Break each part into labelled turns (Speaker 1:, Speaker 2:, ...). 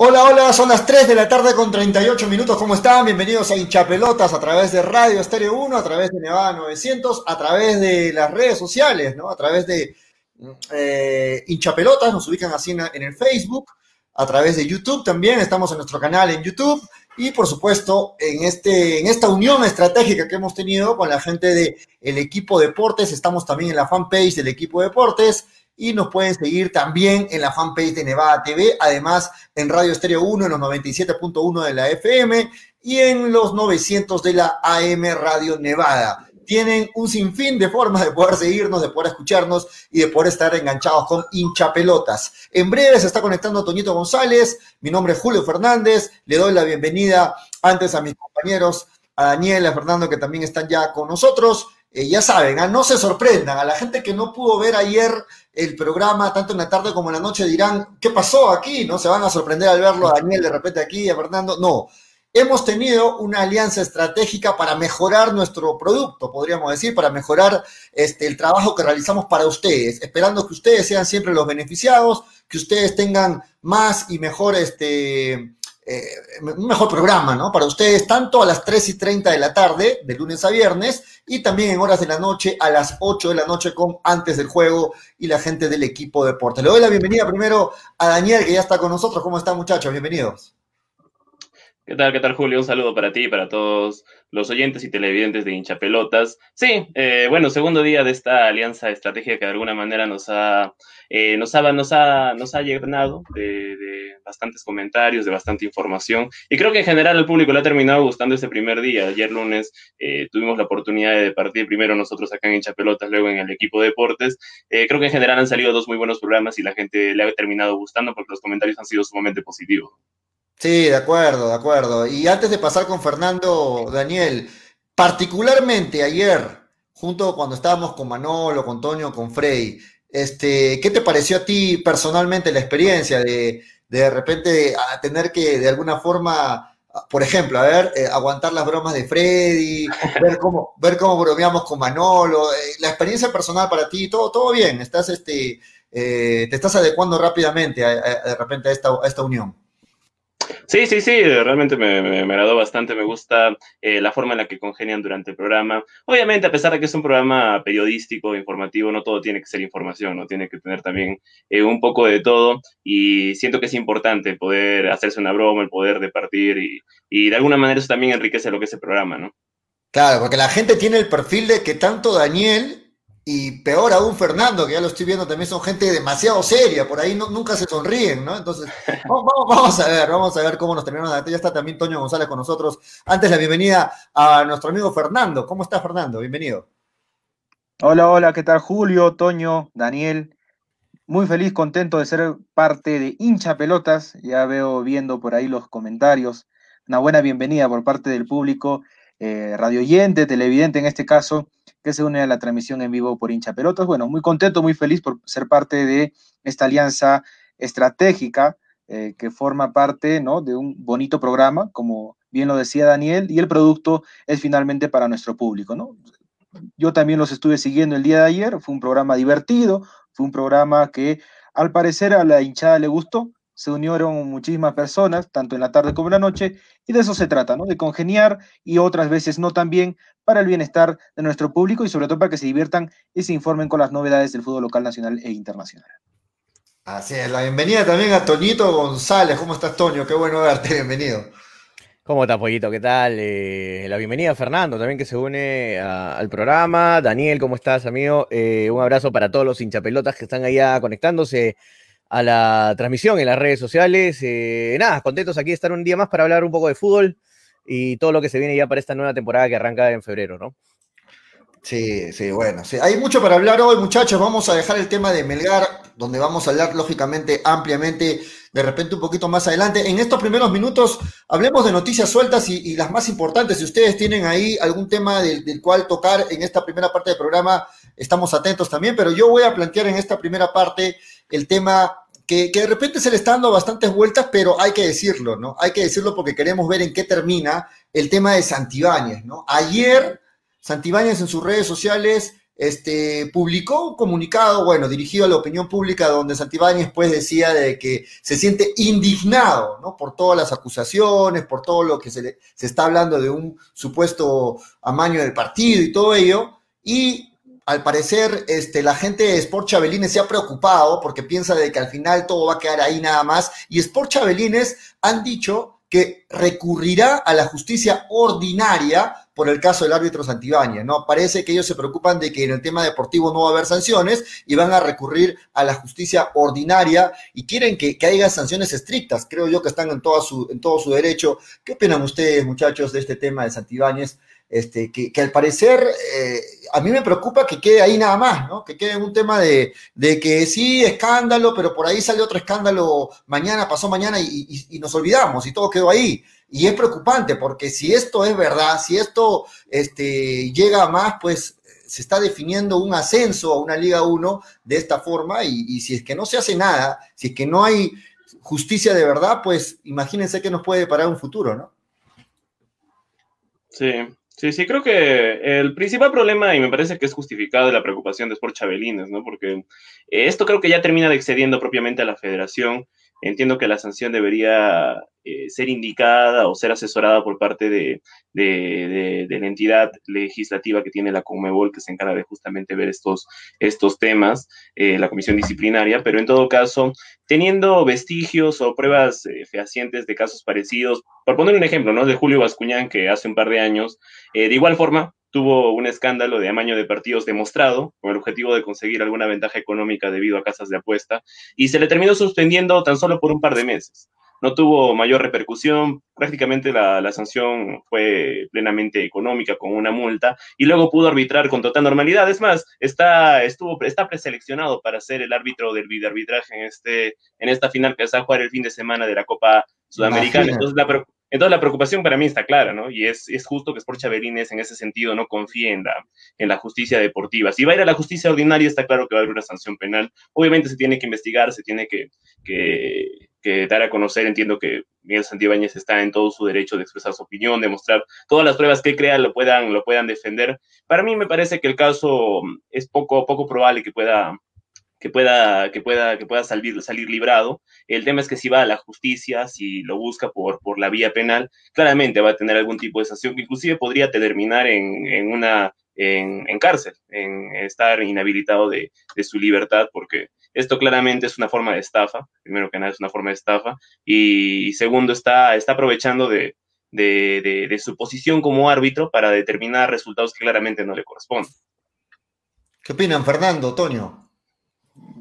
Speaker 1: Hola, hola, son las 3 de la tarde con 38 minutos. ¿Cómo están? Bienvenidos a Hinchapelotas a través de Radio Estéreo 1, a través de Nevada 900, a través de las redes sociales, ¿no? A través de eh, Hinchapelotas, nos ubican así en, el Facebook, a través de YouTube también, estamos en nuestro canal en YouTube y por supuesto en, este, en esta unión estratégica que hemos tenido con la gente del el equipo deportes, estamos también en la fanpage del equipo deportes y nos pueden seguir también en la fanpage de Nevada TV, además en Radio Estéreo 1 en los 97.1 de la FM y en los 900 de la AM Radio Nevada. Tienen un sinfín de formas de poder seguirnos, de poder escucharnos y de poder estar enganchados con hinchapelotas. En breve se está conectando Toñito González, mi nombre es Julio Fernández, le doy la bienvenida antes a mis compañeros, a Daniel, a Fernando que también están ya con nosotros. Eh, ya saben, ¿ah? no se sorprendan, a la gente que no pudo ver ayer el programa, tanto en la tarde como en la noche, dirán, ¿qué pasó aquí? ¿No? Se van a sorprender al verlo a Daniel de repente aquí, a Fernando. No, hemos tenido una alianza estratégica para mejorar nuestro producto, podríamos decir, para mejorar este, el trabajo que realizamos para ustedes, esperando que ustedes sean siempre los beneficiados, que ustedes tengan más y mejor este, eh, un mejor programa, ¿no? Para ustedes, tanto a las 3 y 30 de la tarde, de lunes a viernes, y también en horas de la noche, a las 8 de la noche, con antes del juego y la gente del equipo de deporte. Le doy la bienvenida primero a Daniel, que ya está con nosotros. ¿Cómo están, muchachos? Bienvenidos.
Speaker 2: ¿Qué tal, qué tal, Julio? Un saludo para ti y para todos los oyentes y televidentes de hinchapelotas. Sí, eh, bueno, segundo día de esta alianza estratégica que de alguna manera nos ha, eh, nos ha, nos ha, nos ha llenado de, bastantes comentarios, de bastante información. Y creo que en general al público le ha terminado gustando este primer día. Ayer lunes eh, tuvimos la oportunidad de partir primero nosotros acá en hinchapelotas, luego en el equipo de deportes. creo que en general han salido dos muy buenos programas y la gente le ha terminado gustando porque los comentarios han sido sumamente positivos.
Speaker 1: Sí, de acuerdo, de acuerdo. Y antes de pasar con Fernando, Daniel, particularmente ayer, junto cuando estábamos con Manolo, con Toño, con Frey, este, ¿qué te pareció a ti personalmente la experiencia de de, repente tener que de alguna forma, por ejemplo, a ver, eh, aguantar las bromas de Freddy, ver cómo, ver cómo bromeamos con Manolo, eh, la experiencia personal para ti, todo, todo bien, estás este, eh, te estás adecuando rápidamente de repente a esta, a esta unión.
Speaker 2: Sí, sí, sí, realmente me, me, agradó bastante, me gusta eh, la forma en la que congenian durante el programa. Obviamente, a pesar de que es un programa periodístico, informativo, no todo tiene que ser información, no tiene que tener también eh, un poco de todo y siento que es importante poder hacerse una broma, el poder de partir y, y de alguna manera eso también enriquece lo que es el programa, ¿no?
Speaker 1: Claro, porque la gente tiene el perfil de que tanto Daniel y peor aún Fernando, que ya lo estoy viendo, también son gente demasiado seria, por ahí nunca se sonríen, ¿no? Entonces, vamos, a ver, vamos a ver cómo nos terminamos. Ya está también Toño González con nosotros. Antes la bienvenida a nuestro amigo Fernando. ¿Cómo estás, Fernando? Bienvenido.
Speaker 3: Hola, hola, ¿qué tal Julio, Toño, Daniel? Muy feliz, contento de ser parte de hincha pelotas. Ya veo viendo por ahí los comentarios. Una buena bienvenida por parte del público, eh, radio oyente, televidente en este caso que se une a la transmisión en vivo por hincha pelotas. Bueno, muy contento, muy feliz por ser parte de esta alianza estratégica eh, que forma parte ¿no? de un bonito programa, como bien lo decía Daniel, y el producto es finalmente para nuestro público. ¿no? Yo también los estuve siguiendo el día de ayer, fue un programa divertido, fue un programa que al parecer a la hinchada le gustó, se unieron muchísimas personas, tanto en la tarde como en la noche, y de eso se trata, ¿no? De congeniar y otras veces no tan bien para el bienestar de nuestro público y sobre todo para que se diviertan y se informen con las novedades del fútbol local, nacional e internacional.
Speaker 1: Así es, la bienvenida también a Toñito González. ¿Cómo estás, Toño? Qué bueno verte, bienvenido.
Speaker 4: ¿Cómo estás, Pollito? ¿Qué tal? Eh, la bienvenida a Fernando, también que se une al programa. Daniel, ¿cómo estás, amigo? Eh, un abrazo para todos los hinchapelotas que están allá conectándose a la transmisión en las redes sociales. Eh, nada, contentos aquí de estar un día más para hablar un poco de fútbol y todo lo que se viene ya para esta nueva temporada que arranca en febrero, ¿no?
Speaker 1: Sí, sí, bueno, hay mucho para hablar hoy, muchachos. Vamos a dejar el tema de Melgar, donde vamos a hablar lógicamente ampliamente, de repente un poquito más adelante. En estos primeros minutos hablemos de noticias sueltas y, las más importantes. Si ustedes tienen ahí algún tema del, del, cual tocar en esta primera parte del programa, estamos atentos también, pero yo voy a plantear en esta primera parte el tema que, de repente se le está dando bastantes vueltas, pero hay que decirlo, ¿no? Hay que decirlo porque queremos ver en qué termina el tema de Santibáñez, ¿no? Ayer, Santibáñez en sus redes sociales este, publicó un comunicado, bueno, dirigido a la opinión pública, donde Santibáñez pues decía de que se siente indignado, ¿no? Por todas las acusaciones, por todo lo que se, se está hablando de un supuesto amaño del partido y todo ello, y al parecer este, la gente de Sport Chabelines se ha preocupado porque piensa de que al final todo va a quedar ahí nada más, y Sport Chabelines han dicho que recurrirá a la justicia ordinaria por el caso del árbitro Santibáñez, ¿no? Parece que ellos se preocupan de que en el tema deportivo no va a haber sanciones y van a recurrir a la justicia ordinaria y quieren que, haya sanciones estrictas. Creo yo que están en, su, en todo su derecho. ¿Qué opinan ustedes, muchachos, de este tema de Santibáñez? Este, que, al parecer eh, a mí me preocupa que quede ahí nada más, ¿no? Que quede un tema de, que sí, escándalo, pero por ahí sale otro escándalo mañana, pasó mañana y, nos olvidamos y todo quedó ahí. Y es preocupante porque si esto es verdad, si esto este, llega a más, pues se está definiendo un ascenso a una Liga 1 de esta forma y, y si es que no se hace nada, si es que no hay justicia de verdad, pues imagínense que nos puede parar un futuro, ¿no?
Speaker 2: Sí, Sí, sí, creo que el principal problema, y me parece que es justificado, la preocupación de Sport Chabelines, ¿no? Porque esto creo que ya termina de excediendo propiamente a la federación. Entiendo que la sanción debería eh, ser indicada o ser asesorada por parte de, de, la entidad legislativa que tiene la Conmebol, que se encarga de justamente ver estos, estos temas, eh, la comisión disciplinaria, pero en todo caso, teniendo vestigios o pruebas eh, fehacientes de casos parecidos, por poner un ejemplo, ¿no? De Julio Bascuñán, que hace un par de años, de igual forma, tuvo un escándalo de amaño de partidos demostrado con el objetivo de conseguir alguna ventaja económica debido a casas de apuesta y se le terminó suspendiendo tan solo por un par de meses no tuvo mayor repercusión, prácticamente la, sanción fue plenamente económica con una multa y luego pudo arbitrar con total normalidad. Es más, está, estuvo, está preseleccionado para ser el árbitro del videoarbitraje en, este, en esta final que se va a jugar el fin de semana de la Copa Sudamericana. Entonces la, entonces la preocupación para mí está clara, ¿no? Y es, es justo que Sport Chaverines en ese sentido no confíe en la, en la justicia deportiva. Si va a ir a la justicia ordinaria, está claro que va a haber una sanción penal. Obviamente se tiene que investigar, se tiene que, que, que dar a conocer. Entiendo que Miguel Santibáñez está en todo su derecho de expresar su opinión, de mostrar todas las pruebas que crea, lo puedan, lo puedan defender. Para mí me parece que el caso es poco, poco probable que pueda que pueda, que pueda, que pueda salir, salir librado. El tema es que si va a la justicia, si lo busca por, por la vía penal, claramente va a tener algún tipo de sanción que inclusive podría terminar en, en una en, en, cárcel, en estar inhabilitado de, de, su libertad, porque esto claramente es una forma de estafa, primero que nada es una forma de estafa, y, segundo está, está aprovechando de, de, de, su posición como árbitro para determinar resultados que claramente no le corresponden.
Speaker 1: ¿Qué opinan, Fernando, Toño?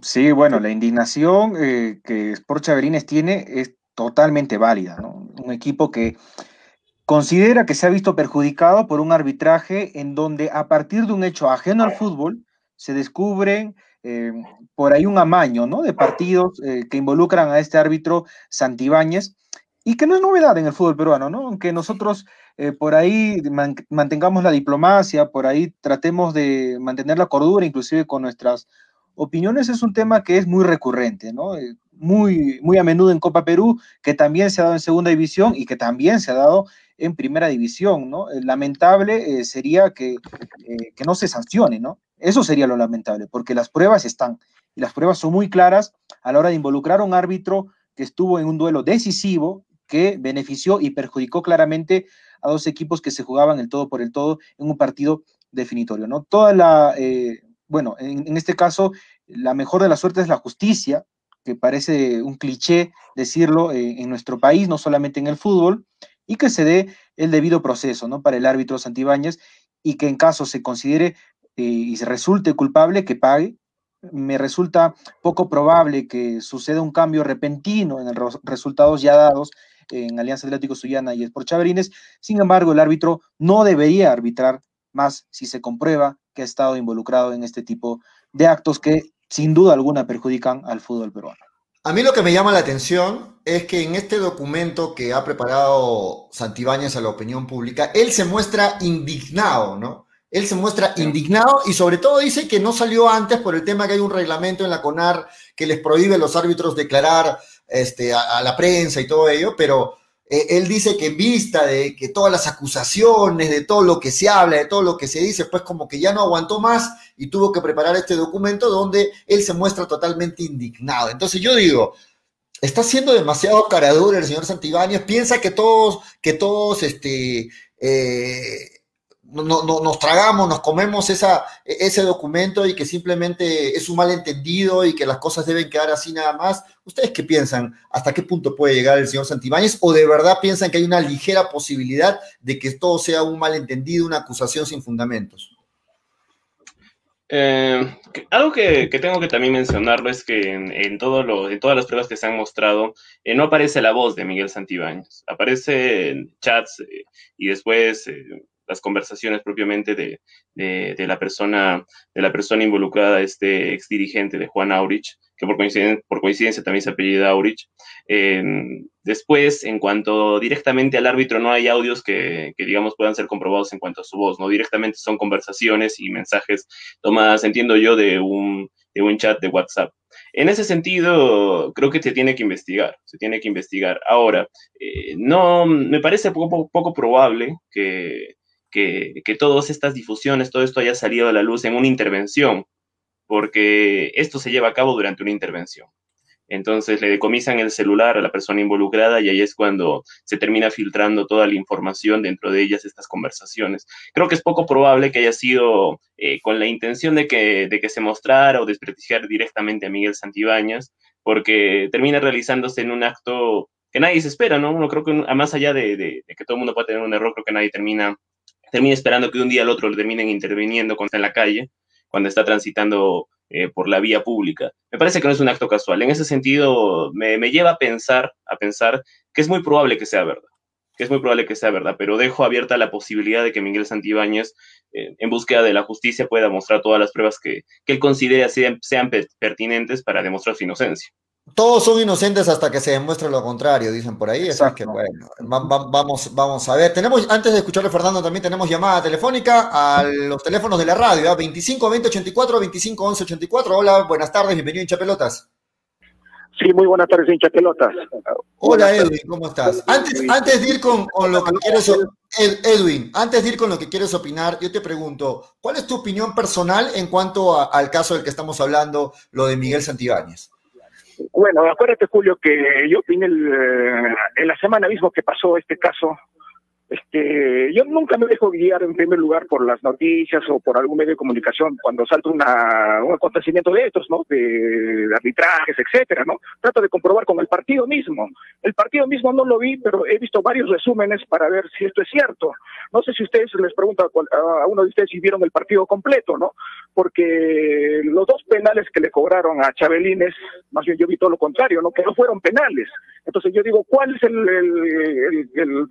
Speaker 3: Sí, bueno, la indignación eh, que Sport Chaverines tiene es totalmente válida, ¿no? Un equipo que considera que se ha visto perjudicado por un arbitraje en donde a partir de un hecho ajeno al fútbol se descubren eh, por ahí un amaño, ¿no? De partidos eh, que involucran a este árbitro Santibáñez y que no es novedad en el fútbol peruano, ¿no? Aunque nosotros por ahí mantengamos la diplomacia, por ahí tratemos de mantener la cordura, inclusive con nuestras opiniones es un tema que es muy recurrente, ¿no? Eh, muy, muy a menudo en Copa Perú, que también se ha dado en segunda división y que también se ha dado en primera división, ¿no? Eh, lamentable eh, sería que, que, no se sancione, ¿no? Eso sería lo lamentable, porque las pruebas están, y las pruebas son muy claras a la hora de involucrar a un árbitro que estuvo en un duelo decisivo, que benefició y perjudicó claramente a dos equipos que se jugaban el todo por el todo en un partido definitorio, ¿no? Toda la, bueno, en, este caso, la mejor de la suerte es la justicia, que parece un cliché decirlo eh, en nuestro país, no solamente en el fútbol, y que se dé el debido proceso ¿no? para el árbitro Santibáñez y que en caso se considere eh, y se resulte culpable, que pague. Me resulta poco probable que suceda un cambio repentino en los resultados ya dados en Alianza Atlético Suyana y Sport Chaverines. Sin embargo, el árbitro no debería arbitrar más si se comprueba que ha estado involucrado en este tipo de actos que sin duda alguna perjudican al fútbol peruano.
Speaker 1: A mí lo que me llama la atención es que en este documento que ha preparado Santibáñez a la opinión pública, él se muestra indignado, ¿no? Él se muestra indignado y sobre todo dice que no salió antes por el tema que hay un reglamento en la CONAR que les prohíbe a los árbitros declarar este, a, la prensa y todo ello, pero eh, él dice que en vista de que todas las acusaciones, de todo lo que se habla, de todo lo que se dice, pues como que ya no aguantó más y tuvo que preparar este documento donde él se muestra totalmente indignado. Entonces yo digo, está siendo demasiado caradura el señor Santibáñez, piensa que todos, que todos, este, eh, no, no, nos tragamos, nos comemos ese documento y que simplemente es un malentendido y que las cosas deben quedar así nada más. ¿Ustedes qué piensan? ¿Hasta qué punto puede llegar el señor Santibáñez? ¿O de verdad piensan que hay una ligera posibilidad de que todo sea un malentendido, una acusación sin fundamentos?
Speaker 2: Eh, algo que, tengo que también mencionarlo es que en todas las pruebas que se han mostrado eh, no aparece la voz de Miguel Santibáñez, aparece en chats eh, y después las conversaciones propiamente de, de, la persona, de la persona involucrada, este ex dirigente de Juan Aurich, que por coincidencia, por coincidencia también se apellida Aurich. Em, después, en cuanto directamente al árbitro, no hay audios que, que, digamos, puedan ser comprobados en cuanto a su voz, ¿no? Directamente son conversaciones y mensajes tomadas, entiendo yo, de un, de un chat de WhatsApp. En ese sentido, creo que se tiene que investigar, se tiene que investigar. Ahora, eh, no, me parece poco, poco probable que, que, todas estas difusiones, todo esto haya salido a la luz en una intervención, porque esto se lleva a cabo durante una intervención. Entonces le decomisan el celular a la persona involucrada y ahí es cuando se termina filtrando toda la información dentro de ellas, estas conversaciones. Creo que es poco probable que haya sido eh, con la intención de que, de que se mostrara o desprestigiar directamente a Miguel Santibáñez, porque termina realizándose en un acto que nadie se espera, ¿no? Uno creo que más allá de, de que todo el mundo puede tener un error, creo que nadie termina termina esperando que un día al otro le terminen interviniendo cuando está en la calle, cuando está transitando eh, por la vía pública. Me parece que no es un acto casual. En ese sentido, me, lleva a pensar, a pensar que es muy probable que sea verdad, que es muy probable que sea verdad, pero dejo abierta la posibilidad de que Miguel Santibáñez, eh, en búsqueda de la justicia, pueda mostrar todas las pruebas que, que él considere sean, sean pertinentes para demostrar su inocencia.
Speaker 1: Todos son inocentes hasta que se demuestre lo contrario, dicen por ahí. que bueno, vamos, vamos a ver. Tenemos, antes de escucharle Fernando, también tenemos llamada telefónica a los teléfonos de la radio, 25 20 84, 25 11 84. Hola, buenas tardes, bienvenido hincha pelotas.
Speaker 5: Sí, muy buenas tardes, hincha pelotas.
Speaker 1: Hola Edwin, ¿cómo estás? Antes, antes de ir con, lo que quieres, Edwin, antes de ir con lo que quieres opinar, yo te pregunto, ¿cuál es tu opinión personal en cuanto al caso del que estamos hablando, lo de Miguel Santibáñez?
Speaker 5: Bueno, acuérdate, Julio, que yo vine eh, en la semana mismo que pasó este caso, este, yo nunca me dejo guiar en primer lugar por las noticias o por algún medio de comunicación cuando salta una, un acontecimiento de estos, ¿no? De, arbitrajes, etcétera, ¿no? Trato de comprobar con el partido mismo. El partido mismo no lo vi, pero he visto varios resúmenes para ver si esto es cierto. No sé si ustedes les pregunto a, uno de ustedes si vieron el partido completo, ¿no? Porque los dos penales que le cobraron a Chabelines, más bien yo vi todo lo contrario, ¿no? Que no fueron penales. Entonces yo digo, ¿cuál es el, el, el,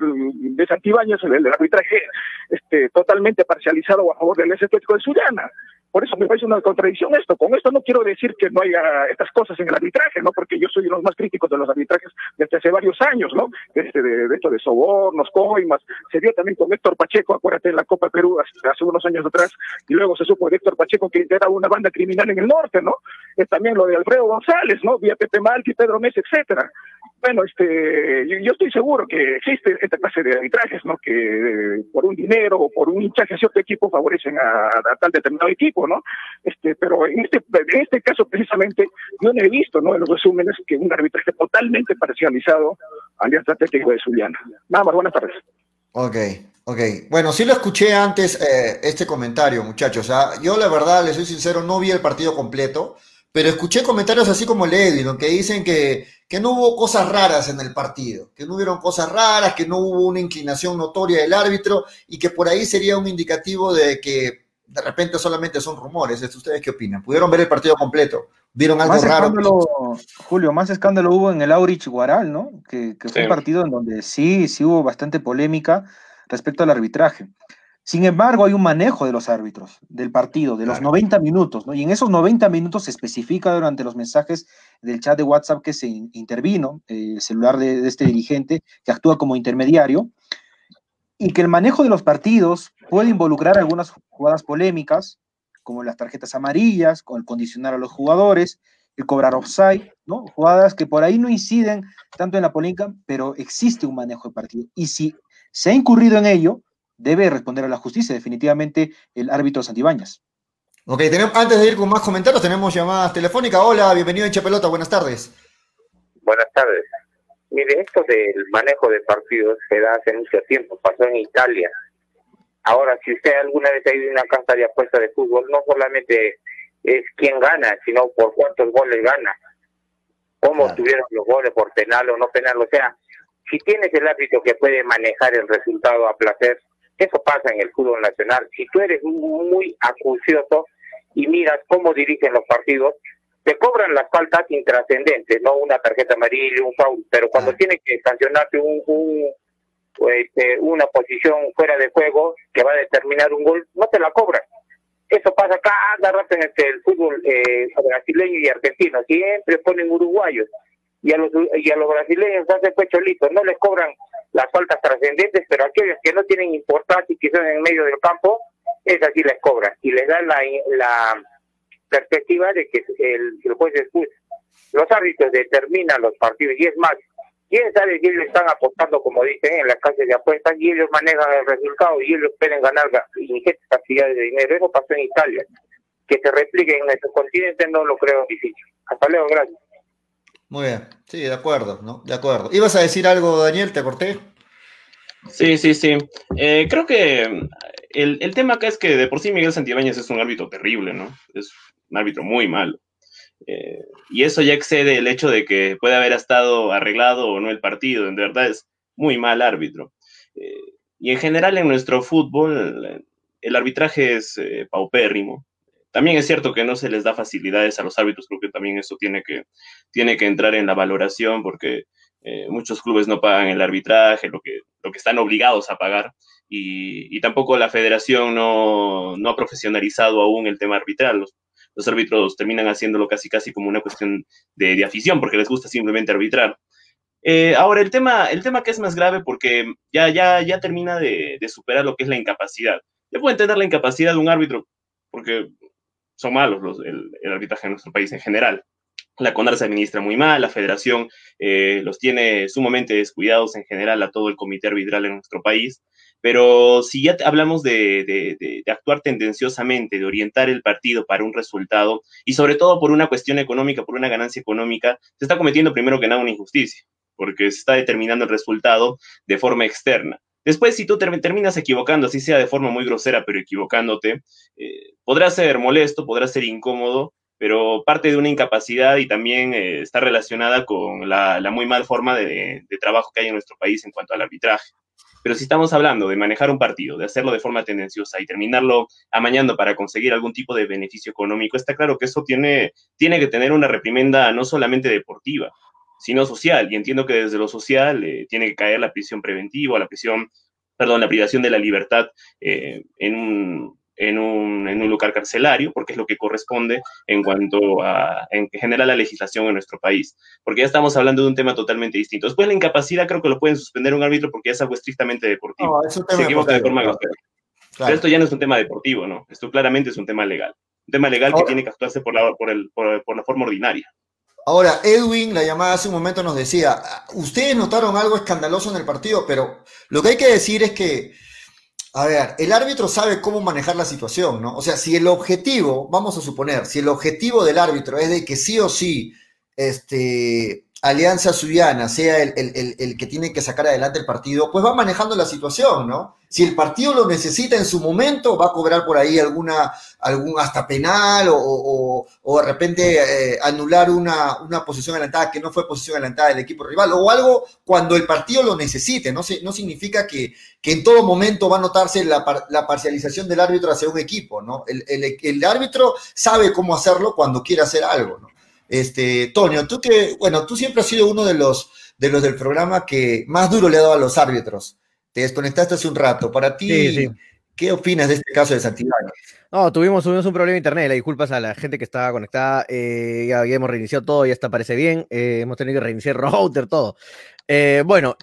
Speaker 5: el Ibáñez, el, el arbitraje este, totalmente parcializado a favor del Atlético de Suyana. Por eso me parece una contradicción esto. Con esto no quiero decir que no haya estas cosas en el arbitraje, ¿no? Porque yo soy uno de los más críticos de los arbitrajes desde hace varios años, ¿no? Este, de, de, esto de sobornos, coimas. Se dio también con Héctor Pacheco, acuérdate, en la Copa Perú hace, unos años atrás. Y luego se supo de Héctor Pacheco que era una banda criminal en el norte, ¿no? Es también lo de Alfredo González, ¿no? Vía Pepe Malti, Pedro Mesa, etcétera bueno, este, yo, estoy seguro que existe esta clase de arbitrajes, ¿no? Que por un dinero o por un hinchaje a cierto equipo favorecen a, tal determinado equipo, ¿no? Este, pero en este, en este caso precisamente no he visto, ¿no? En los resúmenes que un arbitraje totalmente parcializado Alianza Atlético de Zuliana. Nada más, buenas tardes.
Speaker 1: Ok, ok. Bueno, sí lo escuché antes eh, este comentario, muchachos. ¿ah? Yo la verdad, les soy sincero, no vi el partido completo. Pero escuché comentarios así como el Edwin, que dicen que, que no hubo cosas raras en el partido, que no hubieron cosas raras, que no hubo una inclinación notoria del árbitro y que por ahí sería un indicativo de que de repente solamente son rumores. ¿Ustedes qué opinan? ¿Pudieron ver el partido completo? ¿Vieron algo raro?
Speaker 3: Julio, más escándalo hubo en el Aurich Guaral, ¿no? Que, fue un partido en donde sí, sí hubo bastante polémica respecto al arbitraje. Sin embargo, hay un manejo de los árbitros del partido, de los 90 minutos, ¿no? Y en esos 90 minutos se especifica durante los mensajes del chat de WhatsApp que se intervino, eh, el celular de, este dirigente que actúa como intermediario, y que el manejo de los partidos puede involucrar algunas jugadas polémicas, como las tarjetas amarillas, con el condicionar a los jugadores, el cobrar offside, ¿no? Jugadas que por ahí no inciden tanto en la polémica, pero existe un manejo de partido. Y si se ha incurrido en ello, debe responder a la justicia, definitivamente, el árbitro Santibáñez.
Speaker 1: Ok, tenemos, antes de ir con más comentarios, tenemos llamadas telefónicas. Hola, bienvenido en Pelota, buenas tardes.
Speaker 6: Buenas tardes. Mire, esto del manejo de partidos se da hace mucho tiempo, pasó en Italia. Ahora, si usted alguna vez ha ido a una casa de apuesta de fútbol, no solamente es quién gana, sino por cuántos goles gana, cómo tuvieron los goles, por penal o no penal. O sea, si tienes el árbitro que puede manejar el resultado a placer, eso pasa en el fútbol nacional. Si tú eres muy acucioso y miras cómo dirigen los partidos, te cobran las faltas intrascendentes, no una tarjeta amarilla, un foul, pero cuando ah. tiene que sancionarte un, este, una posición fuera de juego que va a determinar un gol, no te la cobran. Eso pasa cada rato en el fútbol eh, brasileño y argentino. Siempre ponen uruguayos y a los, y a los brasileños hacen pecholitos. No les cobran las faltas trascendentes, pero aquellos que no tienen importancia y que son en medio del campo, esas sí les cobran y les dan la, la perspectiva de que el, el juez después los árbitros determinan los partidos y es más, quién sabe si ellos están apostando, como dicen, en las calles de apuestas y ellos manejan el resultado y ellos pueden ganar ingentes cantidades de dinero. Eso pasó en Italia. Que se replique en nuestro continente no lo creo difícil. Hasta luego, gracias.
Speaker 1: Muy bien, sí, de acuerdo, ¿no? De acuerdo. ¿Ibas a decir algo, Daniel? ¿Te corté?
Speaker 2: Sí, sí, sí. Eh, creo que el, el, tema acá es que de por sí Miguel Santibáñez es un árbitro terrible, ¿no? Es un árbitro muy malo. Eh, y eso ya excede el hecho de que puede haber estado arreglado o no el partido. En verdad es muy mal árbitro. Eh, y en general en nuestro fútbol el arbitraje es paupérrimo. También es cierto que no se les da facilidades a los árbitros, creo que también eso tiene que, tiene que entrar en la valoración porque muchos clubes no pagan el arbitraje, lo que, lo que están obligados a pagar, y, y tampoco la federación no, no, ha profesionalizado aún el tema arbitral. Los, los árbitros terminan haciéndolo casi casi como una cuestión de, afición, porque les gusta simplemente arbitrar. Eh, ahora, el tema, el tema que es más grave porque ya, ya, ya termina de, superar lo que es la incapacidad. Yo puedo entender la incapacidad de un árbitro, porque son malos los, el, arbitraje en nuestro país en general. La CONAR se administra muy mal, la federación eh, los tiene sumamente descuidados en general a todo el comité arbitral en nuestro país. Pero si ya hablamos de, actuar tendenciosamente, de orientar el partido para un resultado y sobre todo por una cuestión económica, por una ganancia económica, se está cometiendo primero que nada una injusticia, porque se está determinando el resultado de forma externa. Después, si tú terminas equivocando, así sea de forma muy grosera, pero equivocándote, eh, podrá ser molesto, podrá ser incómodo, pero parte de una incapacidad y también eh, está relacionada con la, muy mal forma de, trabajo que hay en nuestro país en cuanto al arbitraje. Pero si estamos hablando de manejar un partido, de hacerlo de forma tendenciosa y terminarlo amañando para conseguir algún tipo de beneficio económico, está claro que eso tiene, tiene que tener una reprimenda no solamente deportiva, sino social. Y entiendo que desde lo social eh, tiene que caer la prisión preventiva, la prisión, perdón, la privación de la libertad eh, en un en un, en un, lugar carcelario, porque es lo que corresponde en cuanto a, en general, la legislación en nuestro país, porque ya estamos hablando de un tema totalmente distinto. Después la incapacidad creo que lo pueden suspender un árbitro porque es algo estrictamente deportivo. No, Se equivoca de forma esto ya no es un tema deportivo, ¿no? Esto claramente es un tema legal. Un tema legal que tiene que actuarse por la, por, el, por, por la forma ordinaria.
Speaker 1: Ahora, Edwin, la llamada hace un momento nos decía, ustedes notaron algo escandaloso en el partido, pero lo que hay que decir es que a ver, el árbitro sabe cómo manejar la situación, ¿no? O sea, si el objetivo, vamos a suponer, si el objetivo del árbitro es de que sí o sí, este, Alianza Suyana sea el, que tiene que sacar adelante el partido, pues va manejando la situación, ¿no? Si el partido lo necesita en su momento, va a cobrar por ahí alguna, algún hasta penal o, de repente eh, anular una, una posición adelantada que no fue posición adelantada del equipo rival o algo cuando el partido lo necesite. No, no significa que, que en todo momento va a notarse la, la parcialización del árbitro hacia un equipo, ¿no? El, el árbitro sabe cómo hacerlo cuando quiere hacer algo, ¿no? Este, Tonio, tú que, bueno, tú siempre has sido uno de los, de los del programa que más duro le ha dado a los árbitros. Te desconectaste hace un rato. Para ti, ¿qué opinas de este caso de Santillana?
Speaker 4: No, tuvimos, un problema de internet, las disculpas a la gente que estaba conectada, eh, ya, hemos reiniciado todo, ya está, parece bien, eh, hemos tenido que reiniciar router, todo. Eh, bueno,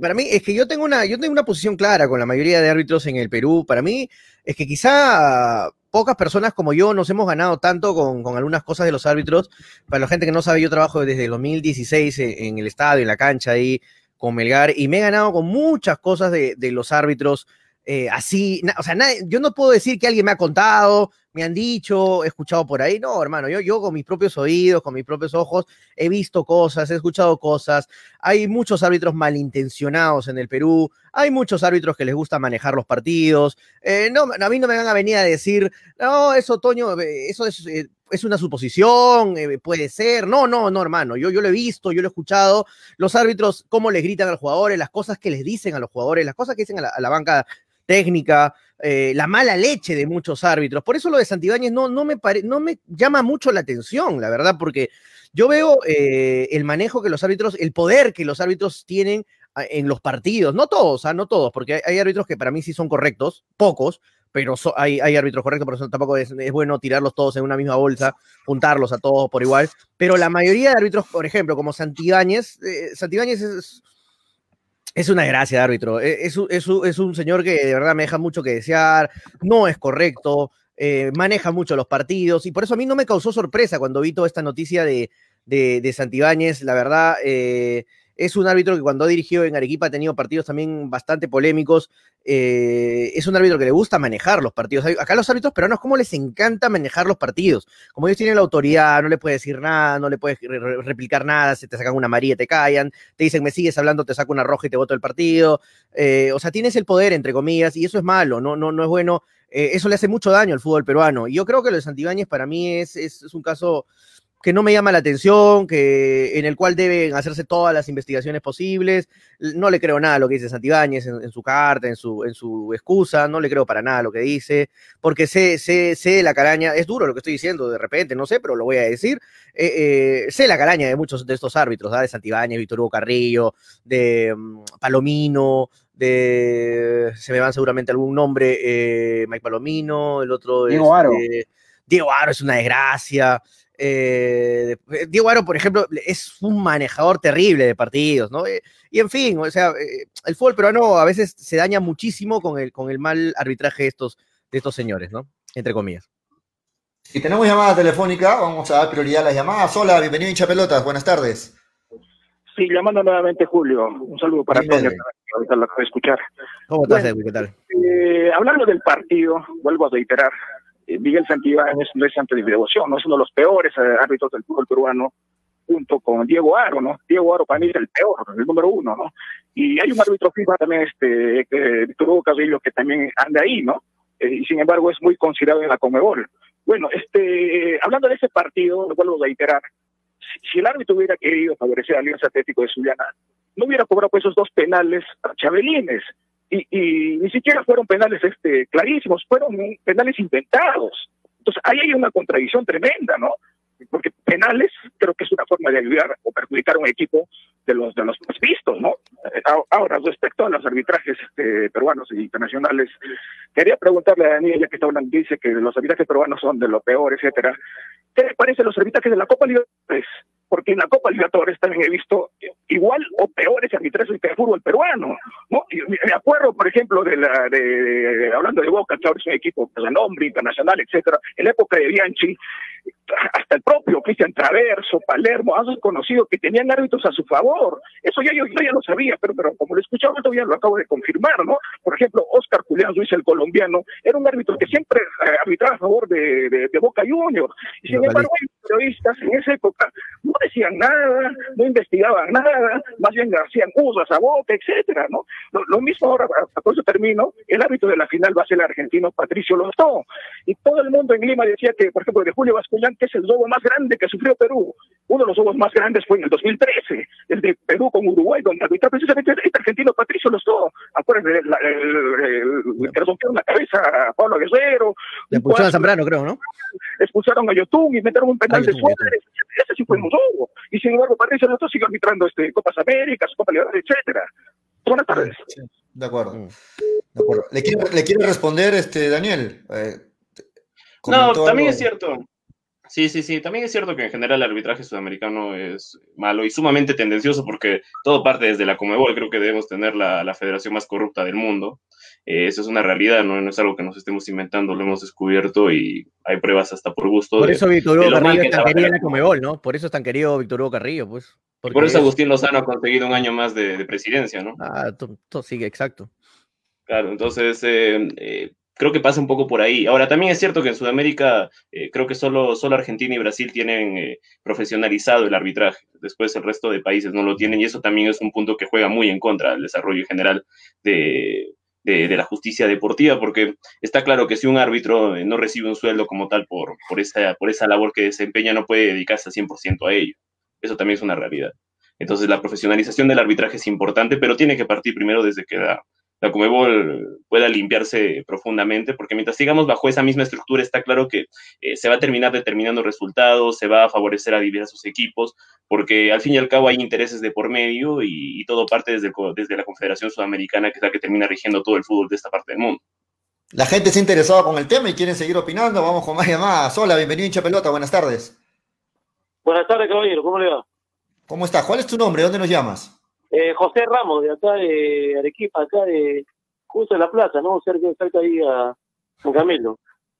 Speaker 4: para mí es que yo tengo, una, yo tengo una posición clara con la mayoría de árbitros en el Perú, para mí es que quizá pocas personas como yo nos hemos ganado tanto con, algunas cosas de los árbitros. Para la gente que no sabe, yo trabajo desde el 2016 en, en el estadio, en la cancha ahí con Melgar, y me he ganado con muchas cosas de los árbitros. Eh, así, o sea, yo no puedo decir que alguien me ha contado, me han dicho, he escuchado por ahí, no, hermano, yo, yo con mis propios oídos, con mis propios ojos, he visto cosas, he escuchado cosas, hay muchos árbitros malintencionados en el Perú, hay muchos árbitros que les gusta manejar los partidos, eh, no, a mí no me van a venir a decir, no, eso, Toño, eh, eso es, es una suposición, puede ser, no, no, no, hermano, yo, yo lo he visto, yo lo he escuchado, los árbitros, cómo les gritan a los jugadores, las cosas que les dicen a los jugadores, las cosas que dicen a la banca técnica, eh, la mala leche de muchos árbitros. Por eso lo de Santibáñez no, no, me pare, no me llama mucho la atención, la verdad, porque yo veo eh, el manejo que los árbitros, el poder que los árbitros tienen en los partidos, no todos, ¿ah? no todos, porque hay, árbitros que para mí sí son correctos, pocos, pero hay, árbitros correctos, por eso tampoco es, es, bueno tirarlos todos en una misma bolsa, juntarlos a todos por igual, pero la mayoría de árbitros, por ejemplo, como Santibáñez, eh, Santibáñez es es una gracia de árbitro. Es, es, es, un señor que de verdad me deja mucho que desear, no es correcto, eh, maneja mucho los partidos y por eso a mí no me causó sorpresa cuando vi toda esta noticia de, de, de Santibáñez. La verdad, eh, es un árbitro que cuando ha dirigido en Arequipa ha tenido partidos también bastante polémicos. Eh, es un árbitro que le gusta manejar los partidos. Acá los árbitros peruanos, ¿cómo les encanta manejar los partidos? Como ellos tienen la autoridad, no le puedes decir nada, no le puedes re replicar nada, se te sacan una amarilla, te callan, te dicen, me sigues hablando, te saco una roja y te voto el partido. Eh, o sea, tienes el poder, entre comillas, y eso es malo, no, no, no es bueno. Eh, eso le hace mucho daño al fútbol peruano. Y yo creo que lo de Santibáñez para mí es, es un caso que no me llama la atención, que en el cual deben hacerse todas las investigaciones posibles. No le creo nada a lo que dice Santibáñez en, en, su carta, en su, en su excusa, no le creo para nada lo que dice, porque sé, sé, sé la caraña, es duro lo que estoy diciendo de repente, no sé, pero lo voy a decir. Eh, eh, sé la caraña de muchos de estos árbitros, ¿ah? de Santibáñez, Víctor Hugo Carrillo, de um, Palomino, de. Se me van seguramente algún nombre, eh, Mike Palomino, el otro.
Speaker 3: Diego Aro.
Speaker 4: Este, Diego Aro es una desgracia. Eh, Diego Aro, por ejemplo, es un manejador terrible de partidos, ¿no? Eh, y en fin, o sea, eh, el fútbol peruano a veces se daña muchísimo con el, con el mal arbitraje de estos, de estos señores, ¿no? Entre comillas.
Speaker 1: Si tenemos llamada telefónica, vamos a dar prioridad a las llamadas. Hola, bienvenido hincha pelotas, buenas tardes.
Speaker 5: Sí, llamando nuevamente Julio. Un saludo para todos. Ahorita la escuchar.
Speaker 4: ¿Cómo estás, bueno, ¿Qué tal?
Speaker 5: Eh, hablando del partido, vuelvo a reiterar, Miguel Santibáñez no es santo de devoción, no es uno de los peores árbitros del fútbol peruano, junto con Diego Aro, ¿no? Diego Aro para mí es el peor, el número uno, ¿no? Y hay un árbitro FIFA también, este, que, Víctor Hugo Cabello, que también anda ahí, ¿no? Eh, y sin embargo es muy considerado en la Comebol. Bueno, este, hablando de ese partido, lo vuelvo a reiterar, si, si el árbitro hubiera querido favorecer a Alianza Atlético de Zuliana, no hubiera cobrado pues esos dos penales a Chabelines, y, y, ni siquiera fueron penales este, clarísimos, fueron penales inventados. Entonces, ahí hay una contradicción tremenda, ¿no? Porque penales creo que es una forma de ayudar o perjudicar a un equipo de los de los más vistos, ¿no? Ahora, respecto a los arbitrajes este, peruanos e internacionales, quería preguntarle a Daniel, ya que está hablando, dice que los arbitrajes peruanos son de lo peor, etcétera. ¿Qué le parecen los arbitrajes de la Copa Libertadores? Porque en la Copa Libertadores también he visto igual o peores arbitrajes que el fútbol peruano, ¿no? Y me acuerdo, por ejemplo, de la de, de hablando de Boca, que ahora es un equipo de renombre internacional, etcétera, en la época de Bianchi, hasta el propio Cristian Traverso, Palermo, han reconocido que tenían árbitros a su favor. Eso ya yo, yo ya lo sabía, pero, pero como lo escuchaba todavía lo acabo de confirmar, ¿no? Por ejemplo, Oscar Julián Ruiz, el colombiano, era un árbitro que siempre eh, arbitraba a favor de, de, de Boca Juniors. Y sin embargo, hay periodistas en esa época no decían nada, no investigaban nada, más bien hacían usas a Boca, etcétera, ¿no? Lo, lo mismo ahora, por eso termino, el árbitro de la final va a ser el argentino Patricio Lostó. Y todo el mundo en Lima decía que, por ejemplo, de Julio Bascuñán, que es el robo más grande que sufrió Perú. Uno de los robos más grandes fue en el 2013, el de Perú con Uruguay, donde arbitró precisamente este argentino Patricio Lostó. Acuérdense, que rompieron la cabeza a Pablo Guerrero.
Speaker 4: Le expulsaron a Zambrano, creo, ¿no?
Speaker 5: Expulsaron a Yotun y metieron un penal Ay, de Suárez. Ese sí fue un Y sin embargo, Patricio Lostó sigue arbitrando este, Copas Américas, Copa Libertadores, etcétera. Buenas tardes.
Speaker 1: Sí, de acuerdo. De acuerdo. ¿Le quiere, ¿Le quiere responder, este, Daniel? Eh,
Speaker 2: no, también algo? es cierto. Sí, sí, sí. También es cierto que en general el arbitraje sudamericano es malo y sumamente tendencioso porque todo parte desde la Comebol. Creo que debemos tener la, la federación más corrupta del mundo. Eh, eso es una realidad, ¿no? no es algo que nos estemos inventando, lo hemos descubierto y hay pruebas hasta por gusto.
Speaker 4: Por eso Víctor Hugo Carrillo es tan querido en la Comebol, ¿no? Por eso es tan querido Víctor Hugo Carrillo, pues.
Speaker 2: Por eso Agustín Lozano ha conseguido un año más de, presidencia, ¿no?
Speaker 4: Ah, todo sigue, exacto.
Speaker 2: Claro, entonces eh, eh, creo que pasa un poco por ahí. Ahora, también es cierto que en Sudamérica eh, creo que solo, solo Argentina y Brasil tienen profesionalizado el arbitraje. Después el resto de países no lo tienen y eso también es un punto que juega muy en contra del desarrollo general de, de, la justicia deportiva, porque está claro que si un árbitro no recibe un sueldo como tal por, por, esa, por esa labor que desempeña, no puede dedicarse al 100% a ello. Eso también es una realidad. Entonces, la profesionalización del arbitraje es importante, pero tiene que partir primero desde que la, la Comebol pueda limpiarse profundamente, porque mientras sigamos bajo esa misma estructura, está claro que eh, se va a terminar determinando resultados, se va a favorecer a diversos equipos, porque al fin y al cabo hay intereses de por medio y, todo parte desde, desde la Confederación Sudamericana, que es la que termina rigiendo todo el fútbol de esta parte del mundo.
Speaker 1: La gente se ha interesado con el tema y quieren seguir opinando. Vamos con más llamadas. Hola, bienvenido hincha pelota, buenas tardes.
Speaker 7: Buenas tardes, caballero, ¿cómo le va?
Speaker 1: ¿Cómo estás? ¿Cuál es tu nombre? ¿Dónde nos llamas?
Speaker 7: Eh, José Ramos, de acá de Arequipa, acá de justo en la plaza, ¿no? Cerca, cerca ahí a San Camilo.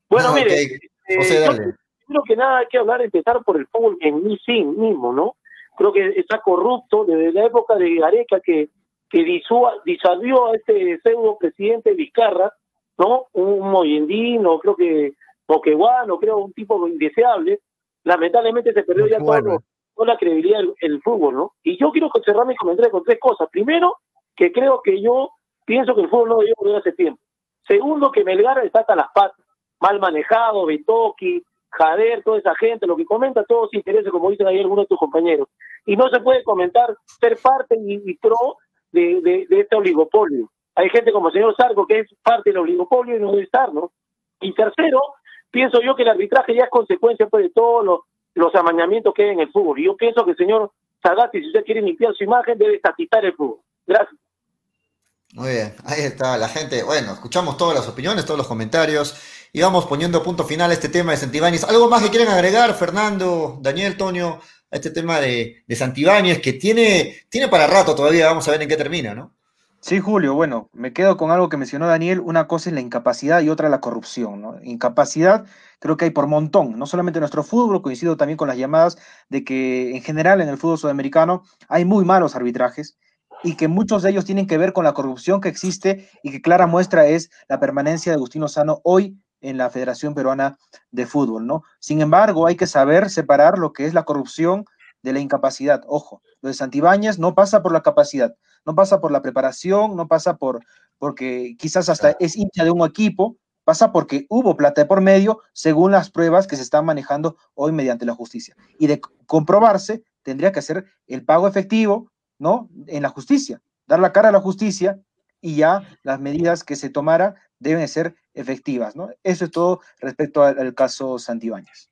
Speaker 7: Bueno, ah, mire, eh, José, creo que nada hay que hablar, empezar por el fútbol en sí mismo, ¿no? Creo que está corrupto desde la época de Areca que, que disolvió a este pseudo presidente Vizcarra, ¿no? Un moyendino, creo que moqueguano, creo un tipo indeseable. Lamentablemente se perdió ya todo toda la credibilidad del, fútbol, ¿no? Y yo quiero cerrar mi comentario con tres cosas. Primero, que creo que yo pienso que el fútbol no debió volver hace tiempo. Segundo, que Melgar está hasta las patas, mal manejado, Betoki, Jader, toda esa gente, lo que comenta todos intereses, como dicen ahí algunos de tus compañeros. Y no se puede comentar ser parte y, pro de, este oligopolio. Hay gente como el señor Sarco que es parte del oligopolio y no debe estar, ¿no? Y tercero, pienso yo que el arbitraje ya es consecuencia pues, de todos los los amañamientos que hay en el fútbol. Y yo pienso que el señor Sagasti, si usted quiere limpiar su imagen, debe estatar el fútbol. Gracias.
Speaker 1: Muy bien, ahí está la gente. Bueno, escuchamos todas las opiniones, todos los comentarios y vamos poniendo punto final a este tema de Santibáñez. ¿Algo más que quieren agregar, Fernando, Daniel, Toño, a este tema de, de Santibáñez que tiene, tiene para rato todavía? Vamos a ver en qué termina, ¿no?
Speaker 3: Sí, Julio, bueno, me quedo con algo que mencionó Daniel, una cosa es la incapacidad y otra la corrupción, ¿no? Incapacidad creo que hay por montón, no solamente en nuestro fútbol, coincido también con las llamadas de que en general en el fútbol sudamericano hay muy malos arbitrajes y que muchos de ellos tienen que ver con la corrupción que existe y que clara muestra es la permanencia de Agustín Lozano hoy en la Federación Peruana de Fútbol, ¿no? Sin embargo, hay que saber separar lo que es la corrupción de la incapacidad. Ojo, lo de Santibáñez no pasa por la capacidad, no pasa por la preparación, no pasa por porque quizás hasta es hincha de un equipo, pasa porque hubo plata por medio según las pruebas que se están manejando hoy mediante la justicia. Y de comprobarse, tendría que hacer el pago efectivo, ¿no? En la justicia, dar la cara a la justicia y ya las medidas que se tomara deben ser efectivas, ¿no? Eso es todo respecto al, al caso Santibáñez.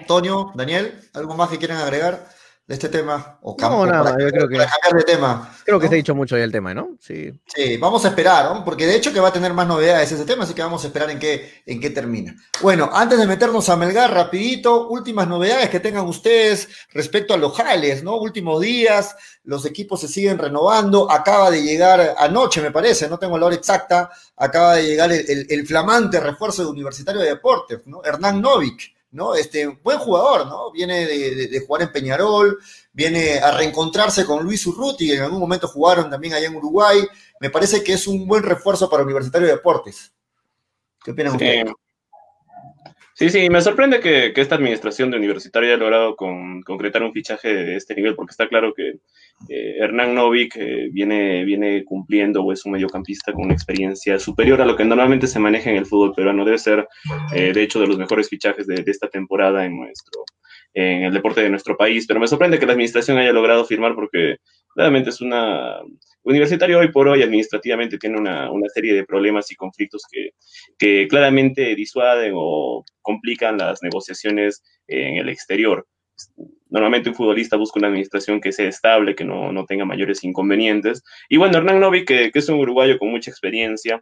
Speaker 1: Antonio, Daniel, ¿algo más que quieran agregar de este tema?
Speaker 4: O no, nada, yo creo que.
Speaker 1: cambiar de tema.
Speaker 4: Creo que se ha dicho mucho ya el tema, ¿no?
Speaker 1: Sí. Sí, vamos a esperar, ¿no? Porque de hecho que va a tener más novedades ese tema, así que vamos a esperar en qué, en qué termina. Bueno, antes de meternos a Melgar, rapidito, últimas novedades que tengan ustedes respecto a los jales, ¿no? Últimos días, los equipos se siguen renovando. Acaba de llegar anoche, me parece, no tengo la hora exacta, acaba de llegar el, el flamante refuerzo de Universitario de Deportes, ¿no? Hernán Novik ¿no? Este, buen jugador, ¿no? Viene de, jugar en Peñarol, viene a reencontrarse con Luis Urruti, que en algún momento jugaron también allá en Uruguay. Me parece que es un buen refuerzo para Universitario de Deportes. ¿Qué opinan ustedes?
Speaker 2: Sí, sí, me sorprende que, esta administración de Universitario haya logrado concretar un fichaje de este nivel, porque está claro que eh, Hernán Novik eh, viene, viene cumpliendo o es un mediocampista con experiencia superior a lo que normalmente se maneja en el fútbol peruano. Debe ser, eh, de hecho, de los mejores fichajes de, esta temporada en, nuestro, en el deporte de nuestro país. Pero me sorprende que la administración haya logrado firmar porque realmente es una... Universitario hoy por hoy administrativamente tiene una, una serie de problemas y conflictos que, que claramente disuaden o complican las negociaciones en el exterior normalmente un futbolista busca una administración que sea estable, que no, tenga mayores inconvenientes. Y bueno, Hernán Novi, que, que, es un uruguayo con mucha experiencia,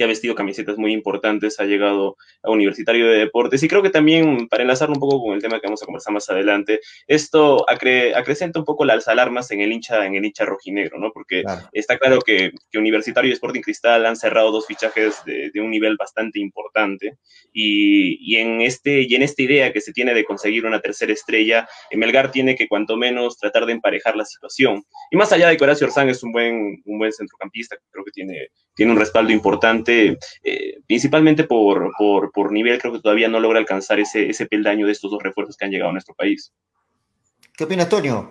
Speaker 2: que ha vestido camisetas muy importantes, ha llegado a Universitario de Deportes. Y creo que también, para enlazarlo un poco con el tema que vamos a conversar más adelante, esto acrecenta un poco las alarmas en el hincha, en el hincha rojinegro, ¿no? Porque está claro que, que, Universitario y Sporting Cristal han cerrado dos fichajes de, de un nivel bastante importante. Y, y, en este, y en esta idea que se tiene de conseguir una tercera estrella, Melgar tiene que cuanto menos tratar de emparejar la situación. Y más allá de que Horacio Orzán es un buen, un buen centrocampista, creo que tiene, tiene un respaldo importante, eh, principalmente por, por, por, nivel, creo que todavía no logra alcanzar ese, ese peldaño de estos dos refuerzos que han llegado a nuestro país.
Speaker 1: ¿Qué opina Antonio?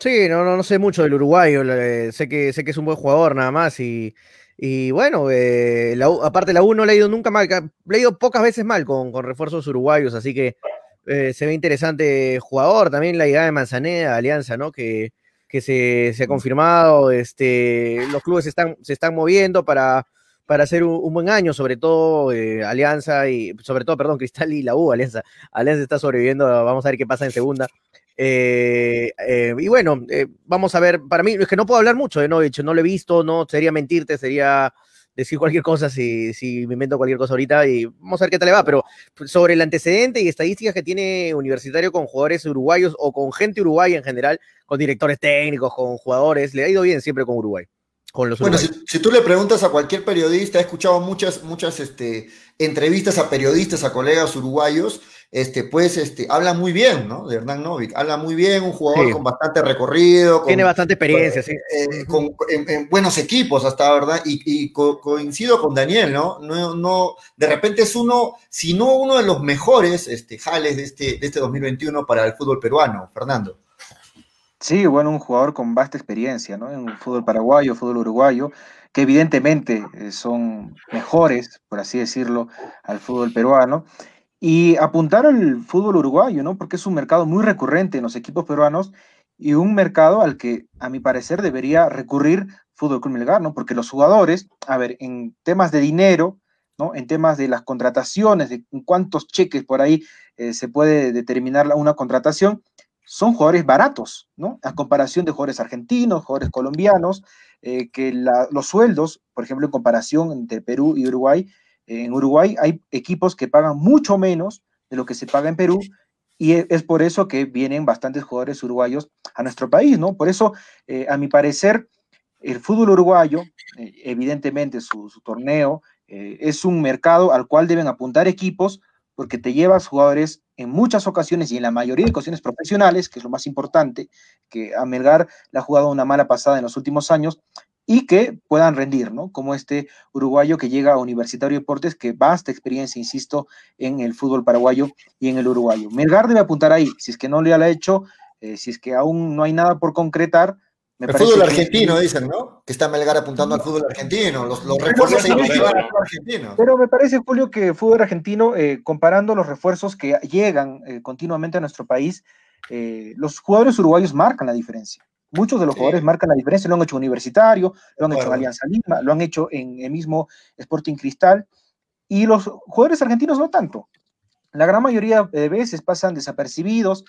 Speaker 4: Sí, no, no, no sé mucho del uruguayo, sé, que, sé que es un buen jugador nada más y, y bueno, eh, la, aparte la U no le ha ido nunca mal, le ha ido pocas veces mal con, con refuerzos uruguayos, así que eh, se ve interesante jugador, también la llegada de Manzaneda, Alianza, ¿no? Que, que se, ha confirmado, este, los clubes se están, se están moviendo para, para hacer un, buen año, sobre todo eh, Alianza y, sobre todo, perdón, Cristal y la U, Alianza. Alianza está sobreviviendo, vamos a ver qué pasa en segunda. Eh, y bueno, vamos a ver, para mí es que no puedo hablar mucho de Novich, no lo he visto, no sería mentirte, sería decir cualquier cosa si, si me invento cualquier cosa ahorita y vamos a ver qué tal le va, pero sobre el antecedente y estadísticas que tiene Universitario con jugadores uruguayos o con gente uruguaya en general, con directores técnicos, con jugadores, le ha ido bien siempre con Uruguay. Con los
Speaker 1: bueno, si, si, tú le preguntas a cualquier periodista, he escuchado muchas, muchas este, entrevistas a periodistas, a colegas uruguayos, este, pues este, habla muy bien, ¿no? De Hernán Novik, habla muy bien, un jugador con bastante recorrido.
Speaker 4: Tiene bastante experiencia, sí.
Speaker 1: Eh, con, en, buenos equipos hasta, ¿verdad? Y, coincido con Daniel, ¿no? ¿no? No, De repente es uno, si no uno de los mejores este, jales de este, de este 2021 para el fútbol peruano, Fernando.
Speaker 3: Sí, bueno, un jugador con vasta experiencia, ¿no? En el fútbol paraguayo, fútbol uruguayo, que evidentemente eh, son mejores, por así decirlo, al fútbol peruano y apuntar al fútbol uruguayo, ¿no? Porque es un mercado muy recurrente en los equipos peruanos y un mercado al que, a mi parecer, debería recurrir Fútbol Club Melgar, ¿no? Porque los jugadores, a ver, en temas de dinero, ¿no? En temas de las contrataciones, de cuántos cheques por ahí eh, se puede determinar una contratación, son jugadores baratos, ¿no? A comparación de jugadores argentinos, jugadores colombianos, eh, que los sueldos, por ejemplo, en comparación entre Perú y Uruguay, en Uruguay hay equipos que pagan mucho menos de lo que se paga en Perú y e, es por eso que vienen bastantes jugadores uruguayos a nuestro país, ¿no? Por eso, eh, a mi parecer, el fútbol uruguayo, eh, evidentemente su, torneo, eh, es un mercado al cual deben apuntar equipos porque te llevas jugadores en muchas ocasiones y en la mayoría de ocasiones profesionales, que es lo más importante, que a Melgar le ha jugado una mala pasada en los últimos años, y que puedan rendir, ¿no? Como este uruguayo que llega a Universitario Deportes, que basta experiencia, insisto, en el fútbol paraguayo y en el uruguayo. Melgar debe apuntar ahí, si es que no le ha hecho, eh, si es que aún no hay nada por concretar.
Speaker 1: el fútbol argentino, dicen, ¿no? Que está Melgar apuntando al fútbol argentino, los, refuerzos
Speaker 3: argentinos. Pero me parece, Julio, que el fútbol argentino, eh, comparando los refuerzos que llegan eh, continuamente a nuestro país, los jugadores uruguayos marcan la diferencia. Muchos de los jugadores marcan la diferencia, lo han hecho Universitario, lo han hecho en Alianza Lima, lo han hecho en el mismo Sporting Cristal, y los jugadores argentinos no tanto. La gran mayoría de veces pasan desapercibidos,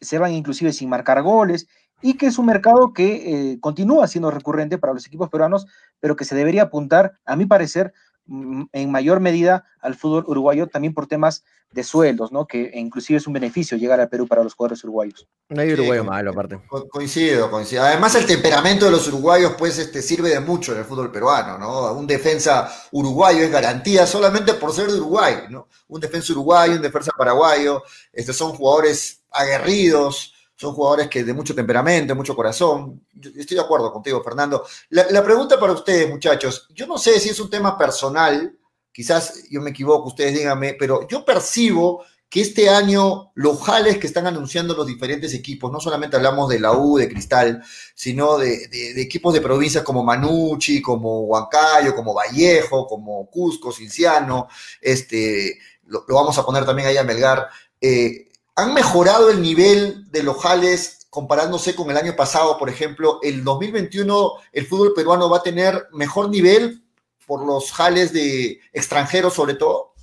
Speaker 3: se van inclusive sin marcar goles, y que es un mercado que eh, continúa siendo recurrente para los equipos peruanos, pero que se debería apuntar, a mi parecer, en mayor medida al fútbol uruguayo también por temas de sueldos, ¿no? Que inclusive es un beneficio llegar al Perú para los jugadores uruguayos.
Speaker 4: No hay uruguayo malo, aparte.
Speaker 1: coincido, coincido. Además, el temperamento de los uruguayos, pues, este, sirve de mucho en el fútbol peruano, ¿no? Un defensa uruguayo es garantía solamente por ser de Uruguay, ¿no? Un defensa uruguayo, un defensa paraguayo, este, son jugadores aguerridos, son jugadores que de mucho temperamento, mucho corazón. estoy de acuerdo contigo, Fernando. La, pregunta para ustedes, muchachos, yo no sé si es un tema personal, quizás yo me equivoco, ustedes díganme, pero yo percibo que este año los jales que están anunciando los diferentes equipos, no solamente hablamos de la U, de Cristal, sino de, equipos de provincias como Manucci, como Huancayo, como Vallejo, como Cusco, Cinciano, este, lo, vamos a poner también ahí a Melgar. Eh, ¿Han mejorado el nivel de los jales comparándose con el año pasado? Por ejemplo, el 2021 el fútbol peruano va a tener mejor nivel por los jales de extranjeros sobre todo.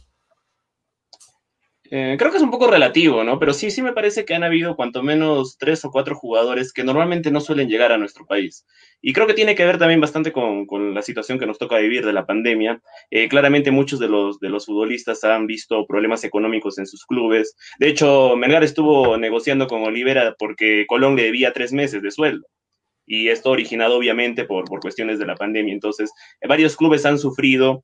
Speaker 2: Eh, creo que es un poco relativo, ¿no? Pero sí, sí me parece que han habido cuanto menos tres o cuatro jugadores que normalmente no suelen llegar a nuestro país. Y creo que tiene que ver también bastante con, con la situación que nos toca vivir de la pandemia. Eh, claramente muchos de los, de los futbolistas han visto problemas económicos en sus clubes. De hecho, Melgar estuvo negociando con Olivera porque Colón le debía tres meses de sueldo y esto originado obviamente por, por cuestiones de la pandemia. Entonces, varios clubes han sufrido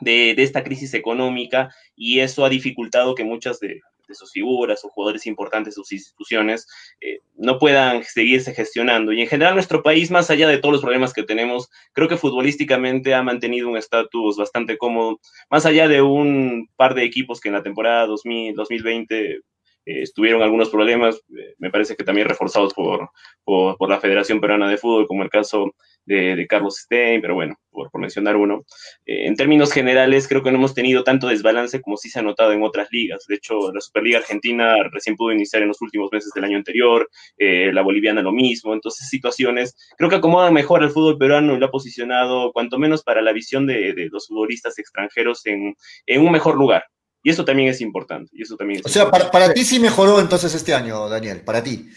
Speaker 2: de, esta crisis económica y eso ha dificultado que muchas de, sus figuras o jugadores importantes, sus instituciones, eh, no puedan seguirse gestionando. Y en general nuestro país, más allá de todos los problemas que tenemos, creo que futbolísticamente ha mantenido un estatus bastante cómodo, más allá de un par de equipos que en la temporada 2000, 2020 eh, estuvieron algunos problemas, eh, me parece que también reforzados por, por, la Federación Peruana de Fútbol, como el caso de, Carlos Stein, pero bueno, por, mencionar uno. Eh, en términos generales, creo que no hemos tenido tanto desbalance como sí se ha notado en otras ligas. De hecho, la Superliga Argentina recién pudo iniciar en los últimos meses del año anterior, la boliviana lo mismo, entonces situaciones creo que acomodan mejor al fútbol peruano y lo ha posicionado, cuanto menos para la visión de, de los futbolistas extranjeros, en, en un mejor lugar. Y eso también es importante. Y eso también
Speaker 1: o sea, para, ti sí mejoró entonces este año, Daniel, para ti.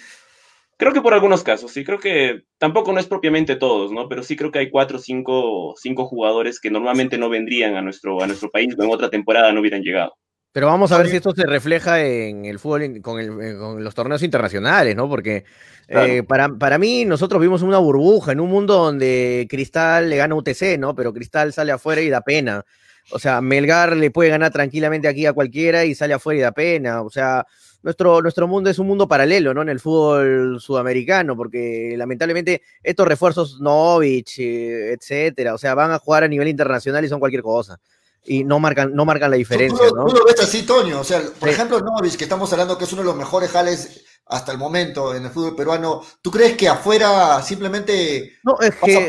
Speaker 2: Creo que por algunos casos, sí, creo que tampoco no es propiamente todos, ¿no? Pero sí creo que hay cuatro o cinco, cinco jugadores que normalmente no vendrían a nuestro, a nuestro país o en otra temporada no hubieran llegado.
Speaker 4: Pero vamos a ver si esto se refleja en el fútbol, con, los torneos internacionales, ¿no? Porque eh, para, para, mí nosotros vimos una burbuja en un mundo donde Cristal le gana UTC, ¿no? Pero Cristal sale afuera y da pena. O sea, Melgar le puede ganar tranquilamente aquí a cualquiera y sale afuera y da pena. O sea, nuestro, nuestro mundo es un mundo paralelo, ¿no? En el fútbol sudamericano, porque lamentablemente estos refuerzos Novich, eh, etcétera, o sea, van a jugar a nivel internacional y son cualquier cosa. Y no marcan, no marcan la diferencia,
Speaker 1: ¿no? Tú lo ves así, Toño. O sea, por ejemplo, Novich, que estamos hablando que es uno de los mejores jales hasta el momento en el fútbol peruano, ¿tú crees que afuera simplemente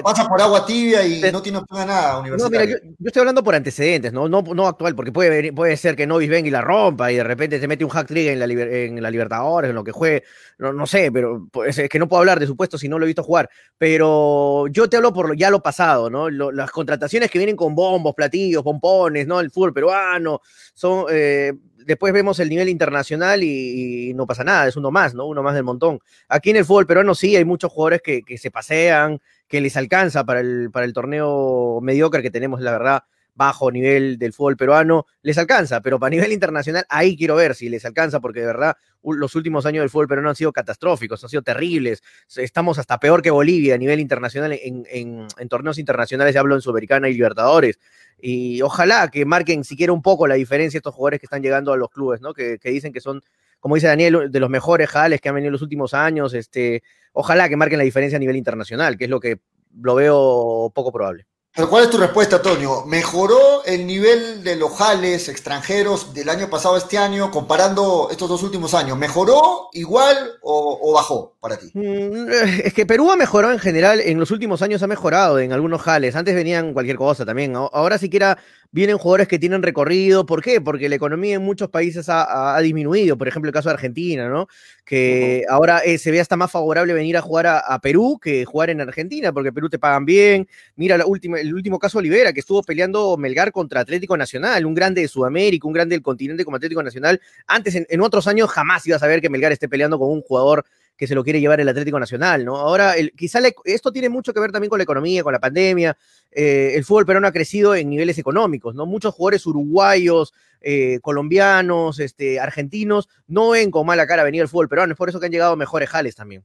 Speaker 1: pasa, por agua tibia y no tiene opción a nada universitario?
Speaker 4: No, mira, yo, estoy hablando por antecedentes, no, no, no actual, porque puede, puede ser que Novis venga y la rompa y de repente se mete un hack trick en la, en la Libertadores, en lo que juegue, no, no sé, pero pues, es que no puedo hablar de supuesto si no lo he visto jugar, pero yo te hablo por ya lo pasado, ¿no? las contrataciones que vienen con bombos, platillos, pompones, ¿no? El fútbol peruano, son... Eh, después vemos el nivel internacional y, no pasa nada, es uno más, ¿no? Uno más del montón. Aquí en el fútbol peruano sí hay muchos jugadores que, se pasean, que les alcanza para el, para el torneo mediocre que tenemos, la verdad, bajo nivel del fútbol peruano, les alcanza, pero para nivel internacional, ahí quiero ver si les alcanza, porque de verdad los últimos años del fútbol peruano han sido catastróficos, han sido terribles. Estamos hasta peor que Bolivia a nivel internacional, en, torneos internacionales, ya hablo en Sudamericana y Libertadores. Y ojalá que marquen siquiera un poco la diferencia estos jugadores que están llegando a los clubes, ¿no? Que, dicen que son, como dice Daniel, de los mejores jales que han venido en los últimos años. Este, ojalá que marquen la diferencia a nivel internacional, que es lo que lo veo poco probable.
Speaker 1: Pero ¿cuál es tu respuesta, Antonio? ¿Mejoró el nivel de los jales extranjeros del año pasado a este año comparando estos dos últimos años? ¿Mejoró igual o, bajó para ti? Mm,
Speaker 4: es que Perú ha mejorado en general, en los últimos años ha mejorado en algunos jales. Antes venían cualquier cosa también. Ahora siquiera vienen jugadores que tienen recorrido. ¿Por qué? Porque la economía en muchos países ha, disminuido. Por ejemplo, el caso de Argentina, ¿no? Que ahora eh, se ve hasta más favorable venir a jugar a, Perú que jugar en Argentina, porque Perú te pagan bien. Mira la última, el último caso Olivera, que estuvo peleando Melgar contra Atlético Nacional, un grande de Sudamérica, un grande del continente como Atlético Nacional. Antes, en, en otros años, jamás ibas a ver que Melgar esté peleando con un jugador que se lo quiere llevar el Atlético Nacional, ¿no? Ahora, el, quizá esto tiene mucho que ver también con la economía, con la pandemia. Eh, el fútbol peruano ha crecido en niveles económicos, ¿no? Muchos jugadores uruguayos, eh, colombianos, este, argentinos, no ven con mala cara venir al fútbol peruano, es por eso que han llegado mejores jales también.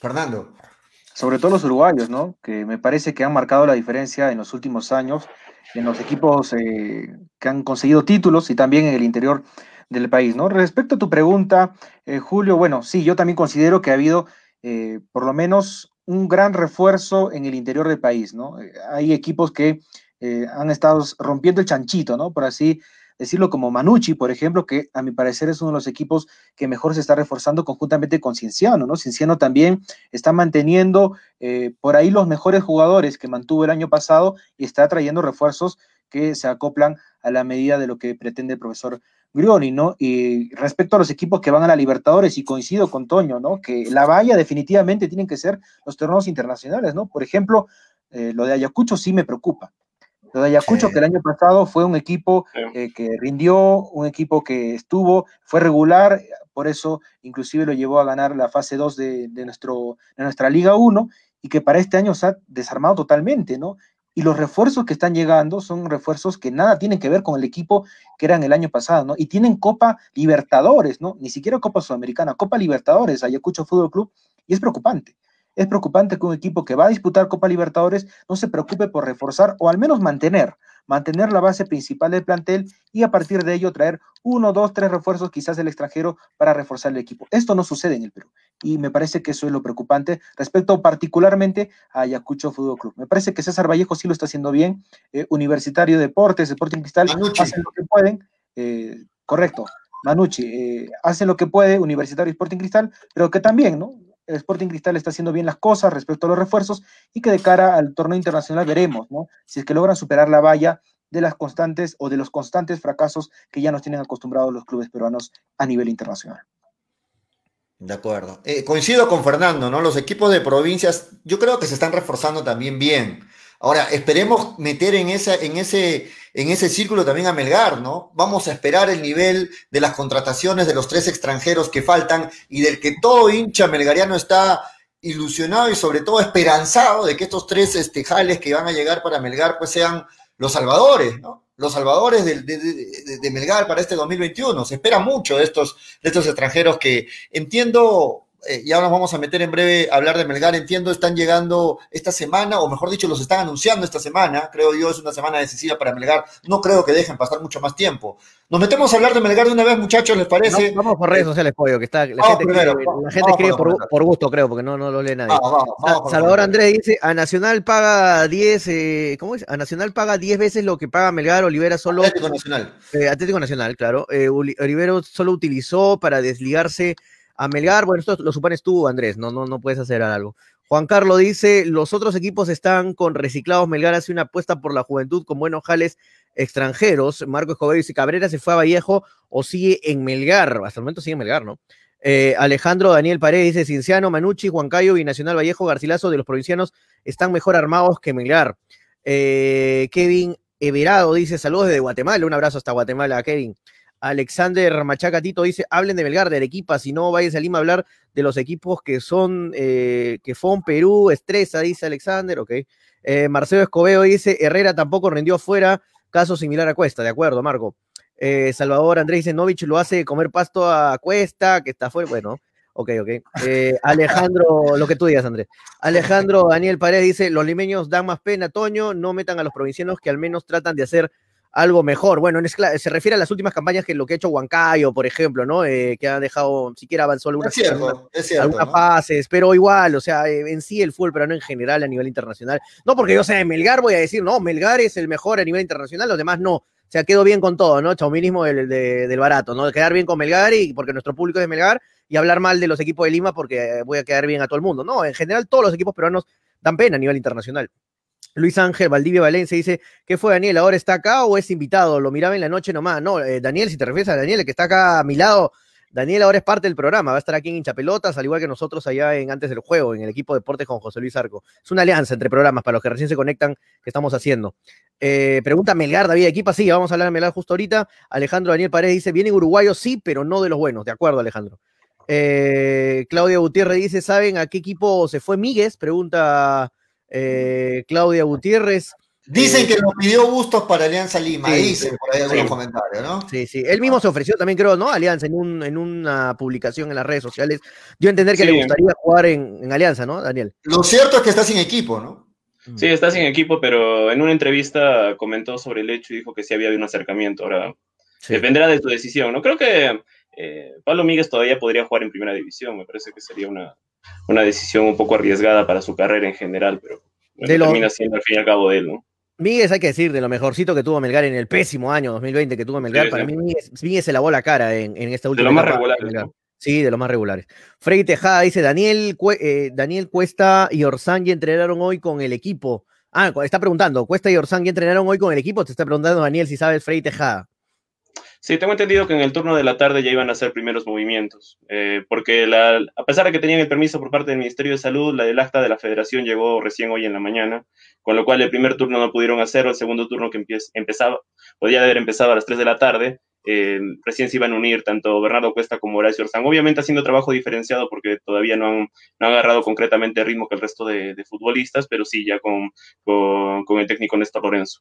Speaker 1: Fernando.
Speaker 3: Sobre todo los uruguayos, ¿no? Que me parece que han marcado la diferencia en los últimos años en los equipos eh, que han conseguido títulos y también en el interior del país, ¿no? Respecto a tu pregunta, eh, Julio, bueno, sí, yo también considero que ha habido eh, por lo menos un gran refuerzo en el interior del país, ¿no? Eh, hay equipos que han estado rompiendo el chanchito, ¿no? Por así decirlo, como Manucci, por ejemplo, que a mi parecer es uno de los equipos que mejor se está reforzando conjuntamente con Cienciano, ¿no? Cienciano también está manteniendo por ahí los mejores jugadores que mantuvo el año pasado y está trayendo refuerzos que se acoplan a la medida de lo que pretende el profesor Grioni, ¿no? Y respecto a los equipos que van a la Libertadores, y coincido con Toño, ¿no? Que la valla definitivamente tienen que ser los torneos internacionales, ¿no? Por ejemplo, eh, lo de Ayacucho sí me preocupa. Lo de Ayacucho, que el año pasado fue un equipo eh, que rindió, un equipo que estuvo, fue regular, por eso inclusive lo llevó a ganar la fase 2 de, nuestro, de nuestra Liga 1 y que para este año se ha desarmado totalmente, ¿no? Y los refuerzos que están llegando son refuerzos que nada tienen que ver con el equipo que eran el año pasado, ¿no? Y tienen Copa Libertadores, ¿no? Ni siquiera Copa Sudamericana, Copa Libertadores, Ayacucho Fútbol Club, y es preocupante. Es preocupante que un equipo que va a disputar Copa Libertadores no se preocupe por reforzar o al menos mantener, mantener la base principal del plantel y a partir de ello traer uno, dos, tres refuerzos quizás del extranjero para reforzar el equipo. Esto no sucede en el Perú y me parece que eso es lo preocupante respecto particularmente a Ayacucho Fútbol Club. Me parece que César Vallejo sí lo está haciendo bien, eh, Universitario Deportes, Deporting Cristal, hacen lo que pueden, eh, correcto, Manucci, eh, hacen lo que puede, Universitario Sporting Cristal, pero que también, ¿no? El Sporting Cristal está haciendo bien las cosas respecto a los refuerzos y que de cara al torneo internacional veremos, ¿no? Si es que logran superar la valla de las constantes o de los constantes fracasos que ya nos tienen acostumbrados los clubes peruanos a nivel internacional.
Speaker 1: De acuerdo. Eh, coincido con Fernando, ¿no? Los equipos de provincias, yo creo que se están reforzando también bien. Ahora, esperemos meter en, en, ese, en ese círculo también a Melgar, ¿no? Vamos a esperar el nivel de las contrataciones de los tres extranjeros que faltan y del que todo hincha melgariano está ilusionado y sobre todo esperanzado de que estos tres este, jales que van a llegar para Melgar pues sean los salvadores, ¿no? Los salvadores de, de Melgar para este 2021. Se espera mucho de estos, de estos extranjeros que entiendo eh, ya nos vamos a meter en breve a hablar de Melgar, entiendo, están llegando esta semana, o mejor dicho, los están anunciando esta semana, creo yo, es una semana decisiva para Melgar, no creo que dejen pasar mucho más tiempo. Nos metemos a hablar de Melgar de una vez, muchachos, ¿les parece?
Speaker 4: vamos por redes sociales, pollo, que está, la gente escribe, por, gusto, creo, porque no, no lo lee nadie. Salvador Andrés dice, a Nacional paga 10, eh, ¿cómo es? A Nacional paga 10 veces lo que paga Melgar, Olivera solo...
Speaker 1: Atlético Nacional.
Speaker 4: Eh, Atlético Nacional, claro. Olivero solo utilizó para desligarse a Melgar, bueno, esto lo supones tú, Andrés, no, no, no puedes hacer algo. Juan Carlos dice, los otros equipos están con reciclados, Melgar hace una apuesta por la juventud con buenos jales extranjeros. Marco Escobar dice, Cabrera se fue a Vallejo o sigue en Melgar, hasta el momento sigue en Melgar, ¿no? Eh, Alejandro Daniel Paredes dice, Cinciano, Manucci, Huancayo, Nacional Vallejo, Garcilaso de los provincianos están mejor armados que Melgar. Eh, Kevin Everado dice, saludos desde Guatemala, un abrazo hasta Guatemala, Kevin. Alexander Machacatito dice, hablen de Belgar, de Arequipa, si no vayas a Lima a hablar de los equipos que son, eh, que son Perú, Estresa, dice Alexander, ok. Eh, Marcelo Escobedo dice, Herrera tampoco rindió fuera, caso similar a Cuesta, de acuerdo, Marco. Eh, Salvador Andrés dice, Novich lo hace comer pasto a Cuesta, que está fuera, bueno, ok, ok. Alejandro, lo que tú digas, Andrés. Alejandro Daniel Paredes dice, los limeños dan más pena, Toño, no metan a los provincianos que al menos tratan de hacer algo mejor. Bueno, se refiere a las últimas campañas que lo que ha hecho Huancayo, por ejemplo, ¿no? Eh, que ha dejado, siquiera avanzó algunas, fases, pero igual, o sea, eh, en sí el fútbol pero no en general a nivel internacional. No porque yo sea de Melgar, voy a decir, no, Melgar es el mejor a nivel internacional, los demás no. O sea, quedó bien con todo, ¿no? Chauminismo del, del barato, ¿no? De quedar bien con Melgar y porque nuestro público es de Melgar y hablar mal de los equipos de Lima porque voy a quedar bien a todo el mundo. No, en general todos los equipos peruanos dan pena a nivel internacional. Luis Ángel Valdivia Valencia dice, ¿qué fue Daniel? ¿Ahora está acá o es invitado? Lo miraba en la noche nomás. No, eh, Daniel, si te refieres a Daniel, el que está acá a mi lado, Daniel ahora es parte del programa, va a estar aquí en Hinchapelotas, al igual que nosotros allá en Antes del Juego, en el equipo de deportes con José Luis Arco. Es una alianza entre programas para los que recién se conectan que estamos haciendo. Eh, pregunta Melgar, David Equipa, sí, vamos a hablar de Melgar justo ahorita. Alejandro Daniel Paredes dice, vienen uruguayos, sí, pero no de los buenos. De acuerdo, Alejandro. Eh, Claudia Gutiérrez dice, ¿saben a qué equipo se fue Míguez? Pregunta eh, Claudia Gutiérrez.
Speaker 1: Dicen eh, que lo pidió Bustos para Alianza Lima, dicen por ahí algunos comentarios, ¿no?
Speaker 4: Sí, sí. Él mismo se ofreció también, creo, ¿no? Alianza en, un, en una publicación en las redes sociales. Dio a entender que le gustaría jugar en, Alianza, ¿no, Daniel?
Speaker 1: Lo cierto es que está sin equipo, ¿no?
Speaker 2: Mm. Sí, está sin equipo, pero en una entrevista comentó sobre el hecho y dijo que sí había habido un acercamiento. Ahora dependerá de su decisión, ¿no? Creo que eh, Pablo Míguez todavía podría jugar en primera división, me parece que sería una, una decisión un poco arriesgada para su carrera en general, pero termina siendo al fin y al cabo de él, ¿no?
Speaker 4: Míguez, hay que decir, de lo mejorcito que tuvo Melgar en el pésimo año 2020 que tuvo Melgar, para mí Míguez, se lavó la cara en, esta última.
Speaker 2: De lo más regulares.
Speaker 4: Sí, de los más regulares. Freddy Tejada dice: Daniel, eh, Daniel Cuesta y Orsangui entrenaron hoy con el equipo. Ah, está preguntando: ¿Cuesta y Orsangui entrenaron hoy con el equipo? Te está preguntando Daniel si sabes Freddy Tejada.
Speaker 2: Sí, tengo entendido que en el turno de la tarde ya iban a hacer primeros movimientos, eh, porque la, a pesar de que tenían el permiso por parte del Ministerio de Salud, la del acta de la federación llegó recién hoy en la mañana, con lo cual el primer turno no pudieron hacerlo, el segundo turno que empezaba, podía haber empezado a las 3 de la tarde, eh, recién se iban a unir tanto Bernardo Cuesta como Horacio Orzán, obviamente haciendo trabajo diferenciado porque todavía no han, agarrado concretamente el ritmo que el resto de, futbolistas, pero sí ya con, con el técnico Néstor Lorenzo.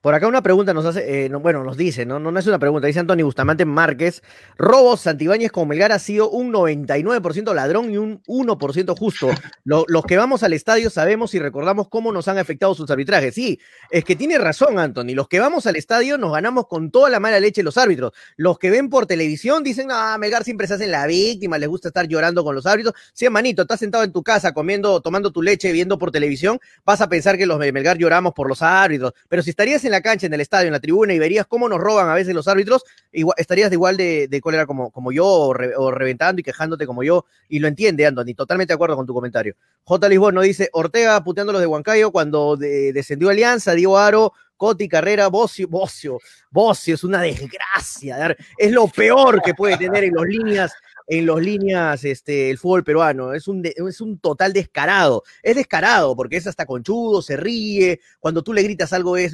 Speaker 4: Por acá una pregunta nos hace, eh, bueno, nos dice, ¿no? ¿no? es una pregunta, dice Antonio Bustamante Márquez, Robos Santibáñez con Melgar ha sido un 99% ladrón y un 1% justo. los que vamos al estadio sabemos y recordamos cómo nos han afectado sus arbitrajes. Sí, es que tiene razón Anthony, los que vamos al estadio nos ganamos con toda la mala leche los árbitros. Los que ven por televisión dicen, ah, Melgar siempre se hace la víctima, les gusta estar llorando con los árbitros. Sí, manito, estás sentado en tu casa comiendo, tomando tu leche, viendo por televisión, vas a pensar que los de Melgar lloramos por los árbitros, pero si estarías en la cancha, en el estadio, en la tribuna y verías cómo nos roban a veces los árbitros, igual, estarías de igual de, de cólera como, como yo o, reventando y quejándote como yo. Y lo entiende, Anthony, totalmente de acuerdo con tu comentario. J. Lisbon nos dice, Ortega puteándolos de Huancayo cuando descendió Alianza, Diego Aro, Coti, Carrera, Bocio, Bocio, Bocio, es una desgracia. Es lo peor que puede tener en los líneas en los líneas este, el fútbol peruano. Es un, es un total descarado. Es descarado porque es hasta conchudo, se ríe. Cuando tú le gritas algo, es,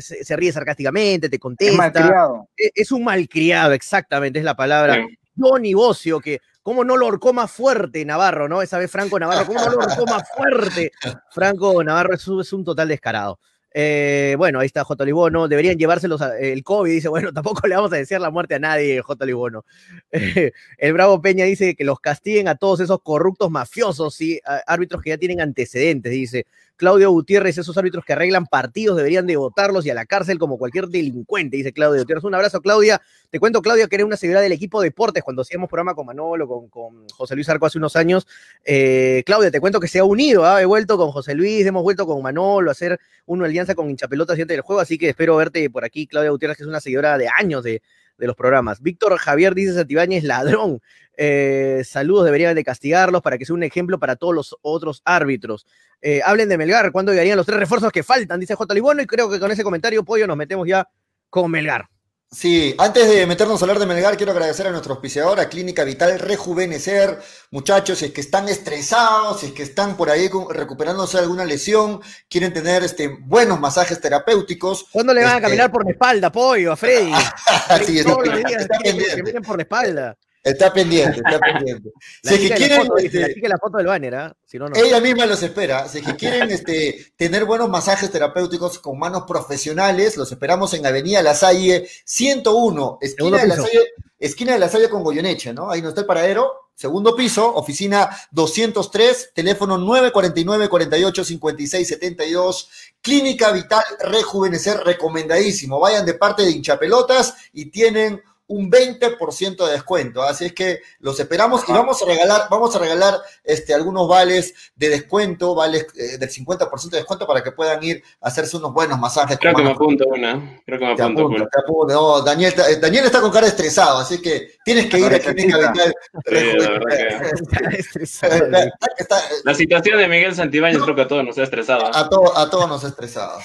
Speaker 4: se, ríe sarcásticamente, te contesta. Es malcriado. Es, es, un malcriado, exactamente, es la palabra. Johnny Bocio, que cómo no lo horcó más fuerte Navarro, ¿no? Esa vez Franco Navarro, cómo no lo horcó más fuerte. Franco Navarro es un total descarado. Eh, bueno, ahí está J. Libono. Deberían llevárselos el COVID. Dice, bueno, tampoco le vamos a desear la muerte a nadie, J. Libono. el Bravo Peña dice que los castiguen a todos esos corruptos mafiosos y árbitros que ya tienen antecedentes. Dice, Claudio Gutiérrez, esos árbitros que arreglan partidos deberían de votarlos y a la cárcel como cualquier delincuente, dice Claudio Gutiérrez. Un abrazo, Claudia. Te cuento, Claudia, que eres una seguidora del equipo Deportes cuando hacíamos programa con Manolo, con, con José Luis Arco hace unos años. Eh, Claudia, te cuento que se ha unido, ¿ah? he vuelto con José Luis, hemos vuelto con Manolo a hacer una alianza con Hinchapelotas antes del juego, así que espero verte por aquí, Claudia Gutiérrez, que es una seguidora de años de, de los programas. Víctor Javier dice Santibáñez, ladrón. Eh, saludos, deberían de castigarlos para que sea un ejemplo para todos los otros árbitros. Eh, hablen de Melgar, ¿cuándo llegarían los tres refuerzos que faltan? Dice J. Libono, y creo que con ese comentario, Pollo, nos metemos ya con Melgar.
Speaker 1: Sí, antes de meternos a hablar de Melgar, quiero agradecer a nuestro auspiciador, a Clínica Vital Rejuvenecer. Muchachos, si es que están estresados, si es que están por ahí recuperándose de alguna lesión, quieren tener este, buenos masajes terapéuticos.
Speaker 4: ¿Cuándo le van a este caminar por la espalda, pollo, a Freddy? sí, Todos los días que por la espalda.
Speaker 1: Está pendiente, está pendiente.
Speaker 4: si es que quieren, foto, este, la foto del banner, ¿ah?
Speaker 1: si no, no. Ella misma los espera. Si es que quieren este, tener buenos masajes terapéuticos con manos profesionales, los esperamos en Avenida La Salle 101, esquina de la, Salle, esquina de la Salle con Goyoneche, ¿no? Ahí no está el paradero. Segundo piso, oficina 203, teléfono 949 48 56 72, Clínica Vital Rejuvenecer, recomendadísimo. Vayan de parte de hinchapelotas y tienen un 20% de descuento. Así es que los esperamos y vamos a regalar, vamos a regalar este, algunos vales de descuento, vales eh, del 50% de descuento para que puedan ir a hacerse unos buenos masajes.
Speaker 2: Creo que me apunto una. Creo que me apunto.
Speaker 1: No, Daniel, eh, Daniel está con cara estresado, así que tienes que ir a Clínica Vital.
Speaker 2: la situación de Miguel Santibáñez creo que a todos nos ha estresado.
Speaker 1: A, a todos nos ha estresado.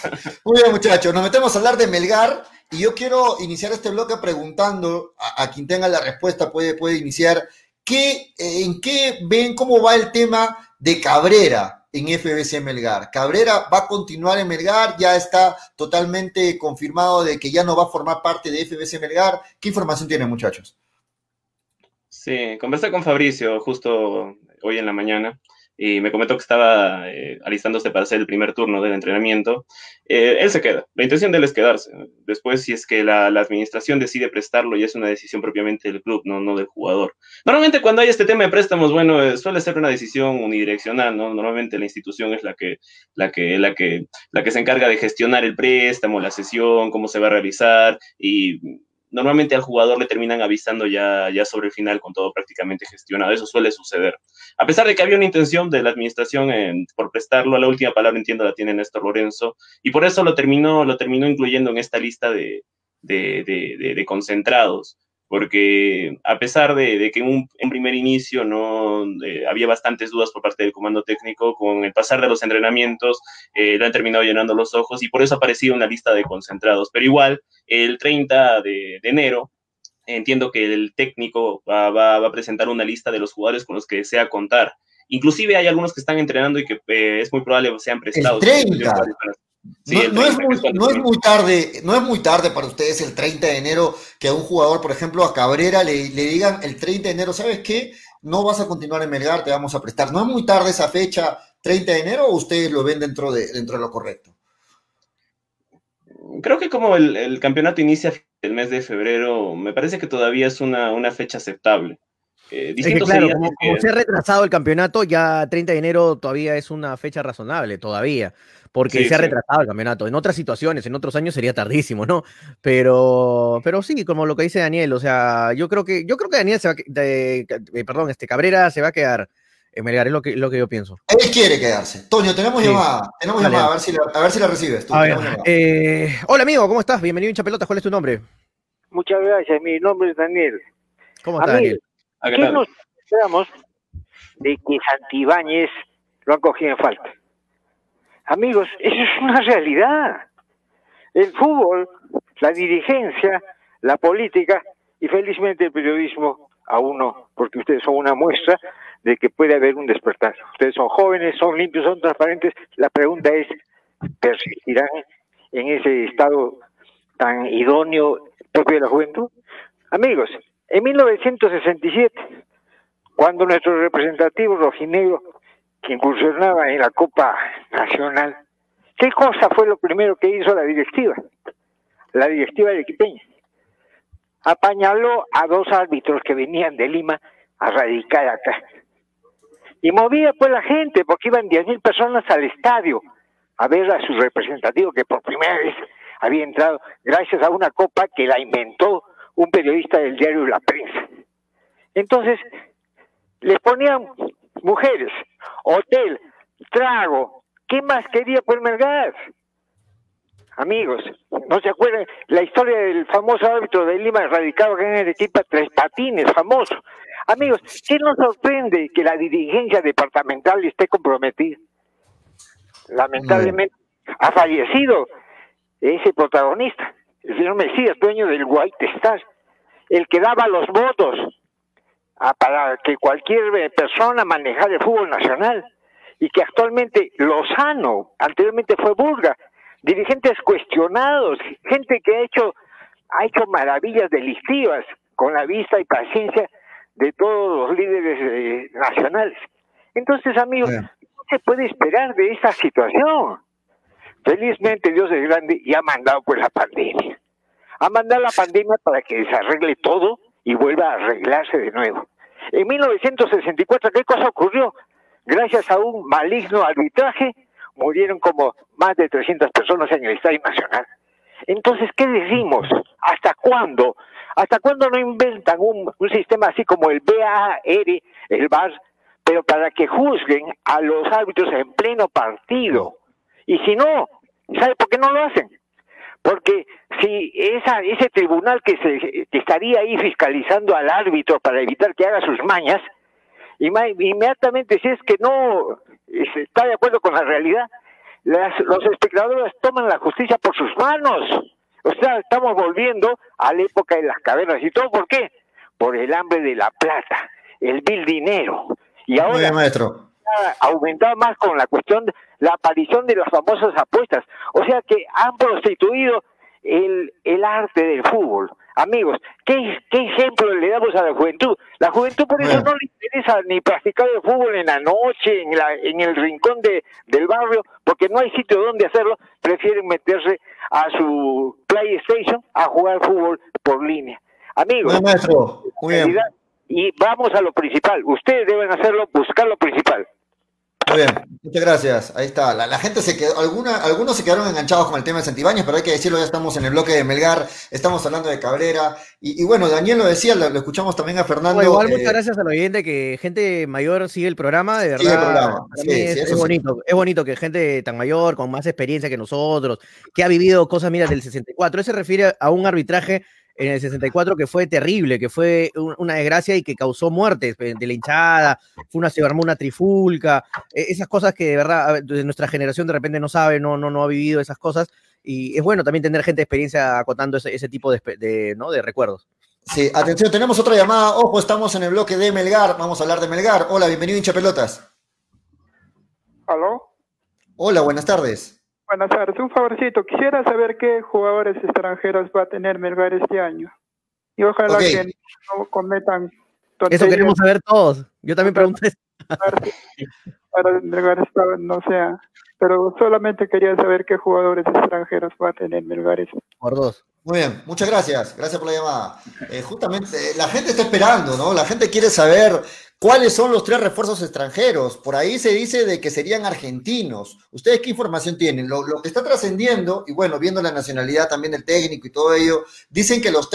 Speaker 1: Muy bien, muchachos, nos metemos a hablar de Melgar y yo quiero iniciar este bloque preguntando a, quien tenga la respuesta, puede, puede iniciar, ¿qué, ¿en qué ven cómo va el tema de Cabrera en FBC Melgar? ¿Cabrera va a continuar en Melgar? ¿Ya está totalmente confirmado de que ya no va a formar parte de FBC Melgar? ¿Qué información tienen, muchachos?
Speaker 2: Sí, conversé con Fabricio justo hoy en la mañana y me comentó que estaba eh, alistándose para hacer el primer turno del entrenamiento, eh, él se queda. La intención de él es quedarse. Después, si es que la, administración decide prestarlo, ya es una decisión propiamente del club, no, no del jugador. Normalmente cuando hay este tema de préstamos, bueno, eh, suele ser una decisión unidireccional, ¿no? Normalmente la institución es la que, la, que, la, que, la que se encarga de gestionar el préstamo, la sesión, cómo se va a realizar y normalmente al jugador le terminan avisando ya, ya sobre el final con todo prácticamente gestionado. Eso suele suceder. A pesar de que había una intención de la administración por prestarlo, la última palabra entiendo la tiene Néstor Lorenzo, y por eso lo terminó, lo terminó incluyendo en esta lista de, de, de, concentrados porque a pesar de, que en un primer inicio no eh, había bastantes dudas por parte del comando técnico, con el pasar de los entrenamientos eh, le han terminado llenando los ojos y por eso ha aparecido una lista de concentrados. Pero igual, el 30 de, enero, entiendo que el técnico va, a presentar una lista de los jugadores con los que desea contar. Inclusive hay algunos que están entrenando y que eh, es muy probable que sean prestados.
Speaker 1: El 30 no, es muy, tarde, no es muy tarde para ustedes el 30 de enero que a un jugador, por ejemplo, a Cabrera le, digan el 30 de enero, ¿sabes qué? No vas a continuar en Melgar, te vamos a prestar. ¿No es muy tarde esa fecha, 30 de enero, o ustedes lo ven dentro de, dentro de lo correcto?
Speaker 2: Creo que como el, campeonato inicia el mes de febrero, me parece que todavía es una, fecha aceptable.
Speaker 4: Eh, claro, como, como, se ha retrasado el campeonato, ya 30 de enero todavía es una fecha razonable, todavía porque se ha retrasado el campeonato. En otras situaciones, en otros años sería tardísimo, ¿no? Pero, pero sí, como lo que dice Daniel, o sea, yo creo que, yo creo que Daniel se va de, eh, perdón, este Cabrera se va a quedar en Melgar, es lo que, lo que yo pienso.
Speaker 1: Él quiere quedarse. Toño, tenemos llamada, tenemos llamada, a ver, si la, a ver si la recibes.
Speaker 4: Eh, hola amigo, ¿cómo estás? Bienvenido a Hincha Pelotas, ¿cuál es tu nombre?
Speaker 8: Muchas gracias, mi nombre es Daniel.
Speaker 4: ¿Cómo estás, Daniel?
Speaker 8: ¿Qué nos esperamos de que Santibáñez lo han cogido en falta? Amigos, eso es una realidad. El fútbol, la dirigencia, la política y felizmente el periodismo a uno, porque ustedes son una muestra de que puede haber un despertar. Ustedes son jóvenes, son limpios, son transparentes. La pregunta es, ¿persistirán en ese estado tan idóneo propio de la juventud? Amigos, en 1967, cuando nuestro representativo rojinegro que incursionaba en la Copa Nacional, ¿qué cosa fue lo primero que hizo la directiva? La directiva de Equipeña. Apañaló a dos árbitros que venían de Lima a radicar acá. Y movía pues la gente, porque iban 10.000 personas al estadio a ver a su representativo, que por primera vez había entrado gracias a una copa que la inventó un periodista del diario La Prensa. Entonces, les ponían mujeres, hotel, trago. ¿Qué más quería por Melgar? Amigos, ¿no se acuerdan la historia del famoso árbitro de Lima radicado en el equipo Tres Patines, famoso? Amigos, ¿qué nos sorprende que la dirigencia departamental esté comprometida? Lamentablemente ha fallecido ese protagonista, el señor Mesías, dueño del White Star, el que daba los votos para que cualquier eh, persona manejara el fútbol nacional y que actualmente Lozano, anteriormente fue Burga, dirigentes cuestionados, gente que ha hecho, ha hecho maravillas delictivas con la vista y paciencia de todos los líderes eh, nacionales. Entonces, amigos, ¿qué se puede esperar de esta situación? Felizmente Dios es grande y ha mandado pues la pandemia. Ha mandado la pandemia para que se arregle todo y vuelva a arreglarse de nuevo. En 1964, ¿qué cosa ocurrió? Gracias a un maligno arbitraje, murieron como más de 300 personas en el Estadio Nacional. Entonces, ¿qué decimos? ¿Hasta cuándo? ¿Hasta cuándo no inventan un, sistema así como el BAR, el VAR, pero para que juzguen a los árbitros en pleno partido? Y si no, ¿sabe por qué no lo hacen? Porque si esa, ese tribunal que, se, que estaría ahí fiscalizando al árbitro para evitar que haga sus mañas, inmediatamente si es que no está de acuerdo con la realidad, los espectadores toman la justicia por sus manos. O sea, estamos volviendo a la época de las cavernas. ¿Y todo por qué? Por el hambre de la plata, el vil dinero. Y ahora
Speaker 1: maestro.
Speaker 8: ha aumentado más con la cuestión de la aparición de las famosas apuestas. O sea que han prostituido el, el arte del fútbol. Amigos, ¿qué, ¿qué ejemplo le damos a la juventud? La juventud por eso no le interesa ni practicar el fútbol en la noche, en, la, en el rincón de, del barrio, porque no hay sitio donde hacerlo, prefieren meterse a su PlayStation a jugar fútbol por línea. Amigos, y vamos a lo principal. Ustedes deben hacerlo, buscar lo principal.
Speaker 1: Muy bien, muchas gracias. Ahí está. La, gente se quedó, alguna, algunos se quedaron enganchados con el tema de Santibáñez, pero hay que decirlo, ya estamos en el bloque de Melgar, estamos hablando de Cabrera. Y, bueno, Daniel lo decía, lo, escuchamos también a Fernando.
Speaker 4: igual, muchas eh, gracias al oyente que gente mayor sigue el programa, de verdad. es, bonito, es bonito que gente tan mayor, con más experiencia que nosotros, que ha vivido cosas, mira, del 64, eso se refiere a un arbitraje en el 64 que fue terrible, que fue una desgracia y que causó muertes de la hinchada, fue una, se armó una trifulca, e, esas cosas que de verdad de nuestra generación de repente no sabe, no, no, no ha vivido esas cosas, y es bueno también tener gente de experiencia acotando ese, tipo de, ¿no? de recuerdos.
Speaker 1: Sí, atención, tenemos otra llamada. Ojo, estamos en el bloque de Melgar. Vamos a hablar de Melgar. Hola, bienvenido, hincha pelotas.
Speaker 9: ¿Aló?
Speaker 1: Hola, buenas tardes.
Speaker 9: Buenas tardes. Un favorcito. Quisiera saber qué jugadores extranjeros va a tener Melgar este año. Y ojalá que no cometan
Speaker 4: Eso queremos saber todos. Yo también pregunté.
Speaker 9: Para Melgar no sea. Pero solamente quería saber qué jugadores extranjeros va a tener Melgar. Este
Speaker 4: Por dos.
Speaker 1: Muy bien, muchas gracias. Gracias por la llamada. Eh, justamente, la gente está esperando, ¿no? La gente quiere saber cuáles son los tres refuerzos extranjeros. Por ahí se dice de que serían argentinos. ¿Ustedes qué información tienen? Lo, que está trascendiendo, y bueno, viendo la nacionalidad también del técnico y todo ello, dicen que los,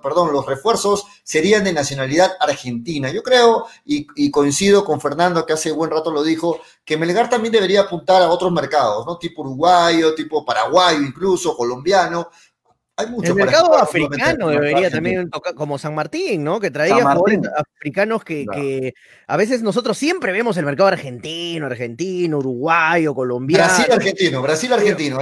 Speaker 1: perdón, los refuerzos serían de nacionalidad argentina. Yo creo, y, y coincido con Fernando, que hace buen rato lo dijo, que Melgar también debería apuntar a otros mercados, ¿no? Tipo uruguayo, tipo paraguayo incluso, colombiano
Speaker 4: el mercado africano debería también tocar, como San Martín, ¿no? Que traía jugadores africanos que, a veces nosotros siempre vemos el mercado argentino, argentino, uruguayo, colombiano.
Speaker 1: Brasil argentino, Brasil argentino.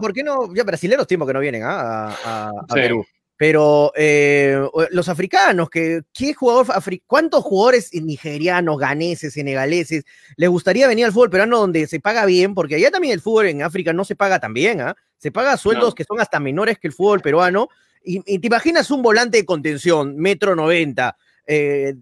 Speaker 4: ¿por, qué no, Ya brasileños tiempo que no vienen ¿ah? a, Perú. Pero eh, los africanos, que, ¿qué jugador ¿cuántos jugadores nigerianos, ganeses, senegaleses les gustaría venir al fútbol peruano donde se paga bien? Porque allá también el fútbol en África no se paga tan bien, ¿ah? Se paga sueldos que son hasta menores que el fútbol peruano. Y, te imaginas un volante de contención, metro noventa, eh,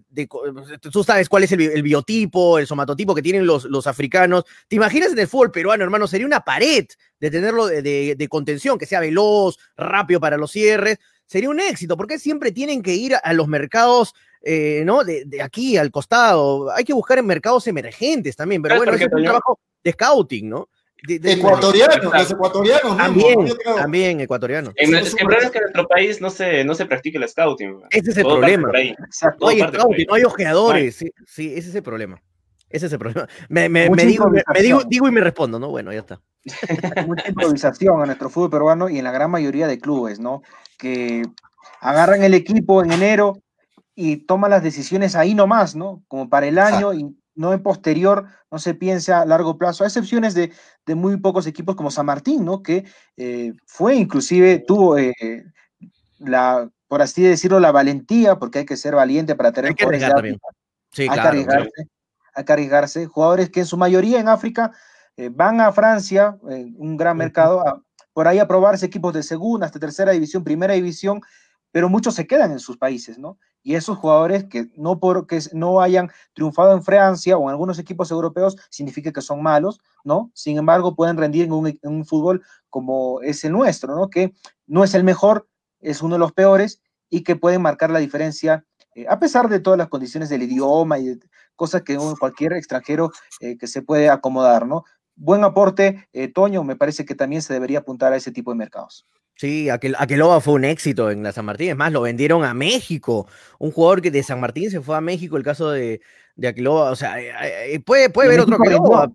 Speaker 4: tú sabes cuál es el, biotipo, el somatotipo que tienen los, los, africanos. ¿Te imaginas en el fútbol peruano, hermano? Sería una pared de tenerlo de, contención, que sea veloz, rápido para los cierres sería un éxito. porque siempre tienen que ir a los mercados, eh, ¿no? De, aquí, al costado. Hay que buscar en mercados emergentes también, pero bueno, es un trabajo de scouting, ¿no?
Speaker 1: De, ecuatorianos, los ecuatorianos
Speaker 4: también, también ecuatorianos.
Speaker 2: En, es que en nuestro país no se, no se practica el scouting.
Speaker 4: Ese es el problema. No hay scouting, no hay ojeadores. Sí, sí, ese es el problema. Ese es el problema. Me, me, digo, me, digo, digo, y me respondo, ¿no? Bueno, ya está.
Speaker 3: Mucha improvisación en nuestro fútbol peruano y en la gran mayoría de clubes, ¿no? Que agarran el equipo en enero y toman las decisiones ahí nomás, ¿no? Como para el año y no en posterior, no se piensa a largo plazo, a excepciones de, de muy pocos equipos como San Martín, ¿no? Que eh, fue inclusive, tuvo eh, la, por así decirlo, la valentía, porque hay que ser valiente para tener...
Speaker 4: Hay que arriesgar
Speaker 3: Sí, claro, a cargarse, jugadores que en su mayoría en África eh, van a Francia, un gran mercado, por ahí a probarse equipos de segunda hasta tercera división, primera división, pero muchos se quedan en sus países, ¿no? Y esos jugadores que no porque no hayan triunfado en Francia o en algunos equipos europeos significa que son malos, ¿no? Sin embargo, pueden rendir en un, fútbol como es el nuestro, ¿no? Que no es el mejor, es uno de los peores y que pueden marcar la diferencia eh, a pesar de todas las condiciones del idioma y cosas que cualquier extranjero eh, que se puede acomodar, ¿no? Buen aporte, eh, Toño, me parece que también se debería apuntar a ese tipo de mercados.
Speaker 4: Sí, aquel, Aqueloba fue un éxito en la San Martín, es más, lo vendieron a México. Un jugador que de San Martín se fue a México, el caso de, de Aqueloba, o sea, puede, puede ver otro Aqueloba.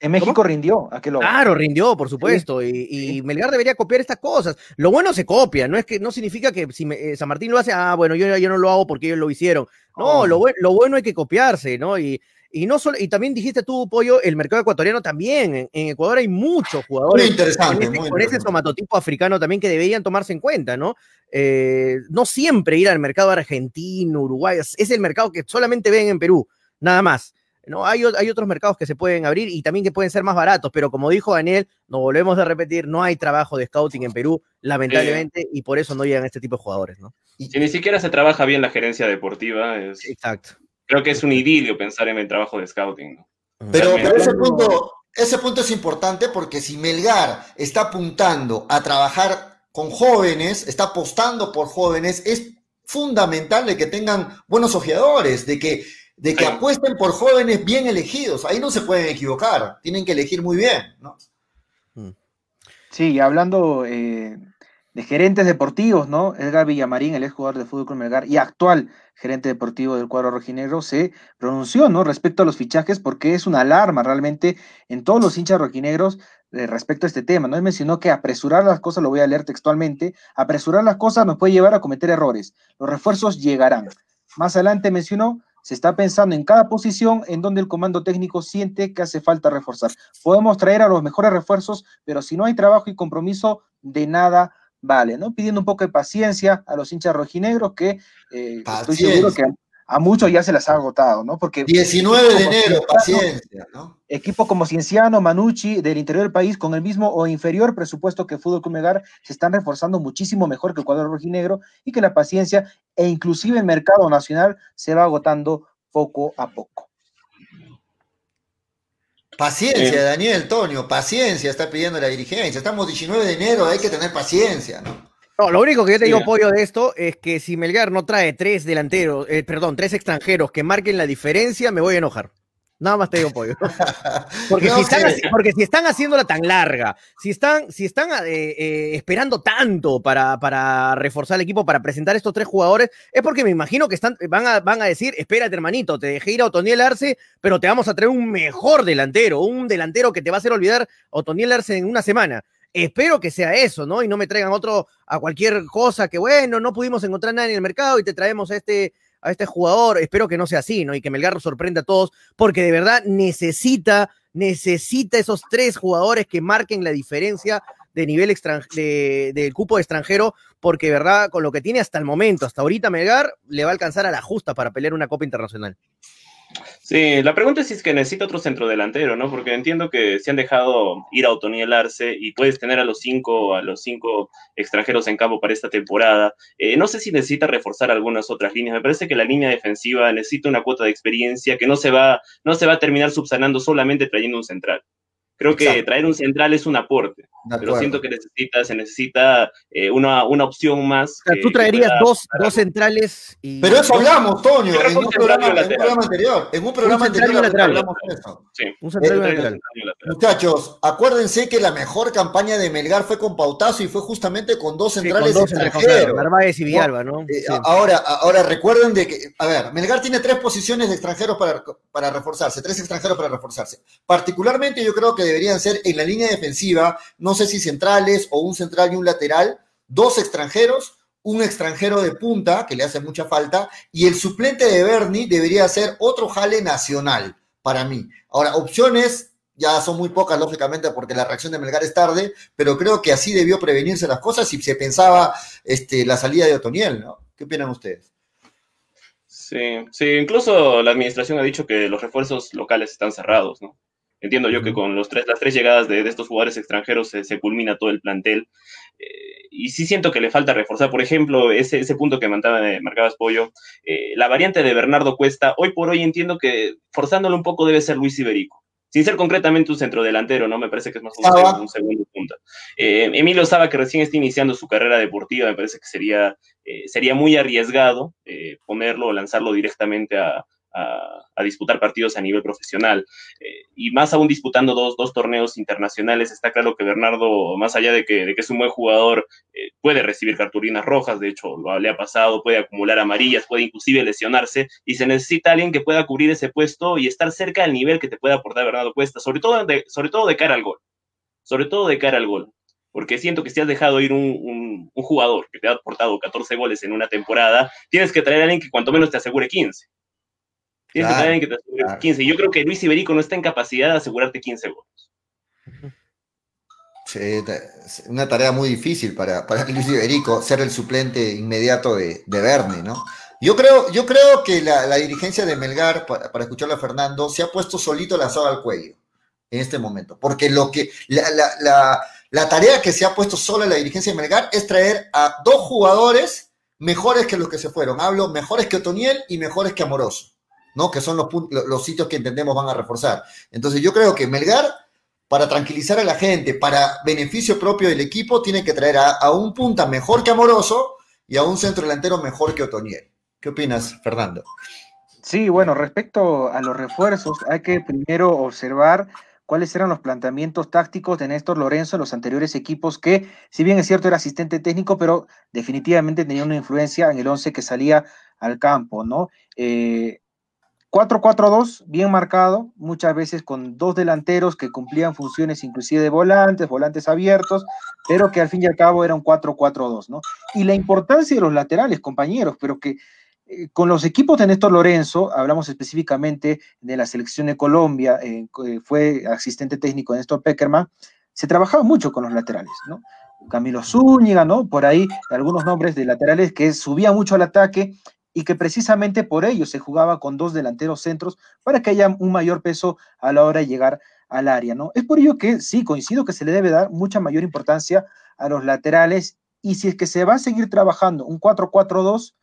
Speaker 3: En México rindió aquel
Speaker 4: Claro, rindió, por supuesto. y, Melgar debería copiar estas cosas. Lo bueno se copia, no es que no significa que si eh, San Martín lo hace, ah, bueno, yo, yo no lo hago porque ellos lo hicieron. No, lo, lo bueno hay que copiarse, ¿no? Y, y no solo, y también dijiste tú, Pollo, el mercado ecuatoriano también. En, Ecuador hay muchos jugadores
Speaker 1: muy interesante,
Speaker 4: con, ese, con ese somatotipo africano también que deberían tomarse en cuenta, ¿no? Eh, no siempre ir al mercado argentino, Uruguay, es el mercado que solamente ven en Perú, nada más. ¿no? Hay, hay, otros mercados que se pueden abrir y también que pueden ser más baratos, pero como dijo Daniel, nos volvemos a repetir, no hay trabajo de scouting en Perú, lamentablemente, y por eso no llegan este tipo de jugadores, ¿no?
Speaker 2: Y ni siquiera se trabaja bien la gerencia deportiva.
Speaker 4: Exacto.
Speaker 2: Creo que es un idilio pensar en el trabajo de scouting.
Speaker 1: Pero, ese, punto, ese punto es importante porque si Melgar está apuntando a trabajar con jóvenes, está apostando por jóvenes, es fundamental de que tengan buenos ojeadores, de que de que apuesten por jóvenes bien elegidos. Ahí no se pueden equivocar, tienen que elegir muy bien, ¿no?
Speaker 3: Mm. Sí, hablando eh, de gerentes deportivos, ¿no? Edgar Villamarín, el ex jugador de fútbol con Melgar y actual gerente deportivo del cuadro rojinegro, se pronunció, ¿no? Respecto a los fichajes, porque es una alarma realmente en todos los hinchas rojinegros eh, respecto a este tema, ¿no? Él mencionó que apresurar las cosas, lo voy a leer textualmente, apresurar las cosas nos puede llevar a cometer errores. Los refuerzos llegarán. Más adelante mencionó, se está pensando en cada posición en donde el comando técnico siente que hace falta reforzar. Podemos traer a los mejores refuerzos, pero si no hay trabajo y compromiso, de nada vale, ¿no? Pidiendo un poco de paciencia a los hinchas rojinegros que eh, estoy seguro que a muchos ya se las ha agotado, ¿no? Porque
Speaker 1: 19 de enero, paciencia, ¿no?
Speaker 3: Equipos como Cienciano, Manucci, del interior del país, con el mismo o inferior presupuesto que Fútbol Cumegar, se están reforzando muchísimo mejor que el cuadro rojinegro y que la paciencia e inclusive el mercado nacional se va agotando poco a poco.
Speaker 1: Paciencia, Daniel Tonio, paciencia está pidiendo la dirigencia. Estamos 19 de enero, hay que tener paciencia, ¿no?
Speaker 4: No, lo único que yo te digo, Pollo, de esto es que si Melgar no trae tres delanteros, eh, perdón, tres extranjeros que marquen la diferencia, me voy a enojar. Nada más te digo, pollo. Porque, si, están, porque si están haciéndola tan larga, si están, si están eh, eh, esperando tanto para, para, reforzar el equipo, para presentar estos tres jugadores, es porque me imagino que están, van, a, van a decir, espérate, hermanito, te dejé ir a Otoniel Arce, pero te vamos a traer un mejor delantero, un delantero que te va a hacer olvidar Otoniel Arce en una semana. Espero que sea eso, ¿no? Y no me traigan otro a cualquier cosa que, bueno, no pudimos encontrar nada en el mercado y te traemos a este, a este jugador. Espero que no sea así, ¿no? Y que Melgar sorprenda a todos, porque de verdad necesita, necesita esos tres jugadores que marquen la diferencia de nivel de, del cupo extranjero, porque de verdad, con lo que tiene hasta el momento, hasta ahorita Melgar, le va a alcanzar a la justa para pelear una Copa Internacional.
Speaker 2: Sí, la pregunta es si es que necesita otro centrodelantero, ¿no? Porque entiendo que se han dejado ir a Otoniel Arce y puedes tener a los cinco, a los cinco extranjeros en campo para esta temporada. Eh, no sé si necesita reforzar algunas otras líneas. Me parece que la línea defensiva necesita una cuota de experiencia que no se va, no se va a terminar subsanando solamente trayendo un central. Creo que traer un central es un aporte, pero siento que necesita, se necesita eh, una, una opción más.
Speaker 4: O sea, tú traerías dos, dos centrales y...
Speaker 1: Pero eso hablamos, Toño, en un, programa, en un, programa, anterior. En un programa anterior hablamos de eso. Sí. Un central eh, lateral. Muchachos, acuérdense que la mejor campaña de Melgar fue con Pautazo y fue justamente con dos centrales sí, con dos extranjeros.
Speaker 4: Narváez y Villalba, ¿no?
Speaker 1: Eh, ahora, ahora recuerden de que, a ver, Melgar tiene tres posiciones de extranjeros para, para reforzarse, tres extranjeros para reforzarse. Particularmente yo creo que deberían ser en la línea defensiva, no sé si centrales o un central y un lateral, dos extranjeros, un extranjero de punta, que le hace mucha falta, y el suplente de Bernie debería ser otro jale nacional, para mí. Ahora, opciones ya son muy pocas, lógicamente, porque la reacción de Melgar es tarde, pero creo que así debió prevenirse las cosas si se pensaba este, la salida de Otoniel, ¿no? ¿Qué opinan ustedes?
Speaker 2: Sí, sí, incluso la administración ha dicho que los refuerzos locales están cerrados, ¿no? Entiendo yo que con los tres, las tres llegadas de, estos jugadores extranjeros se, culmina todo el plantel. Eh, y sí siento que le falta reforzar, por ejemplo, ese, ese punto que mandaba, eh, marcabas Pollo, eh, la variante de Bernardo Cuesta, hoy por hoy entiendo que forzándolo un poco debe ser Luis Iberico. Sin ser concretamente un centro delantero, ¿no? Me parece que es más un, un segundo punto. Emilio Saba, que recién está iniciando su carrera deportiva, me parece que sería, sería muy arriesgado ponerlo o lanzarlo directamente a, a, disputar partidos a nivel profesional. Eh, y más aún disputando dos, dos, torneos internacionales, está claro que Bernardo, más allá de que, de que es un buen jugador, eh, puede recibir cartulinas rojas, de hecho lo le ha pasado, puede acumular amarillas, puede inclusive lesionarse, y se necesita alguien que pueda cubrir ese puesto y estar cerca del nivel que te puede aportar Bernardo Cuesta, sobre todo de, sobre todo de cara al gol. Sobre todo de cara al gol porque siento que si has dejado ir un, un, jugador que te ha aportado 14 goles en una temporada, tienes que traer a alguien que cuanto menos te asegure 15. Tienes que que te asegure 15. Yo creo que Luis Iberico no está en capacidad de asegurarte 15 goles.
Speaker 1: Sí, una tarea muy difícil para, para Luis Iberico ser el suplente inmediato de, de Verne, ¿no? Yo creo, yo creo que la, dirigencia de Melgar, para, para, escucharlo a Fernando, se ha puesto solito la soga al cuello en este momento. Porque lo que la, la, la, tarea que se ha puesto sola la dirigencia de Melgar es traer a dos jugadores mejores que los que se fueron. Hablo mejores que Otoniel y mejores que Amoroso. ¿No? Que son los, los sitios que entendemos van a reforzar. Entonces yo creo que Melgar, para tranquilizar a la gente, para beneficio propio del equipo, tiene que traer a, un punta mejor que Amoroso y a un centro delantero mejor que Otoniel. ¿Qué opinas, Fernando?
Speaker 3: Sí, bueno, respecto a los refuerzos, hay que primero observar cuáles eran los planteamientos tácticos de Néstor Lorenzo en los anteriores equipos que, si bien es cierto, era asistente técnico, pero definitivamente tenía una influencia en el once que salía al campo, ¿no? Eh, 4-4-2, bien marcado, muchas veces con dos delanteros que cumplían funciones inclusive de volantes, volantes abiertos, pero que al fin y al cabo era un 4-4-2, ¿no? Y la importancia de los laterales, compañeros, pero que eh, con los equipos de Néstor Lorenzo, hablamos específicamente de la selección de Colombia, eh, fue asistente técnico de Néstor Peckerman, se trabajaba mucho con los laterales, ¿no? Camilo Zúñiga, ¿no? Por ahí algunos nombres de laterales que subían mucho al ataque y que precisamente por ello se jugaba con dos delanteros centros para que haya un mayor peso a la hora de llegar al área, ¿no? Es por ello que sí, coincido que se le debe dar mucha mayor importancia a los laterales y si es que se va a seguir trabajando un 4-4-2,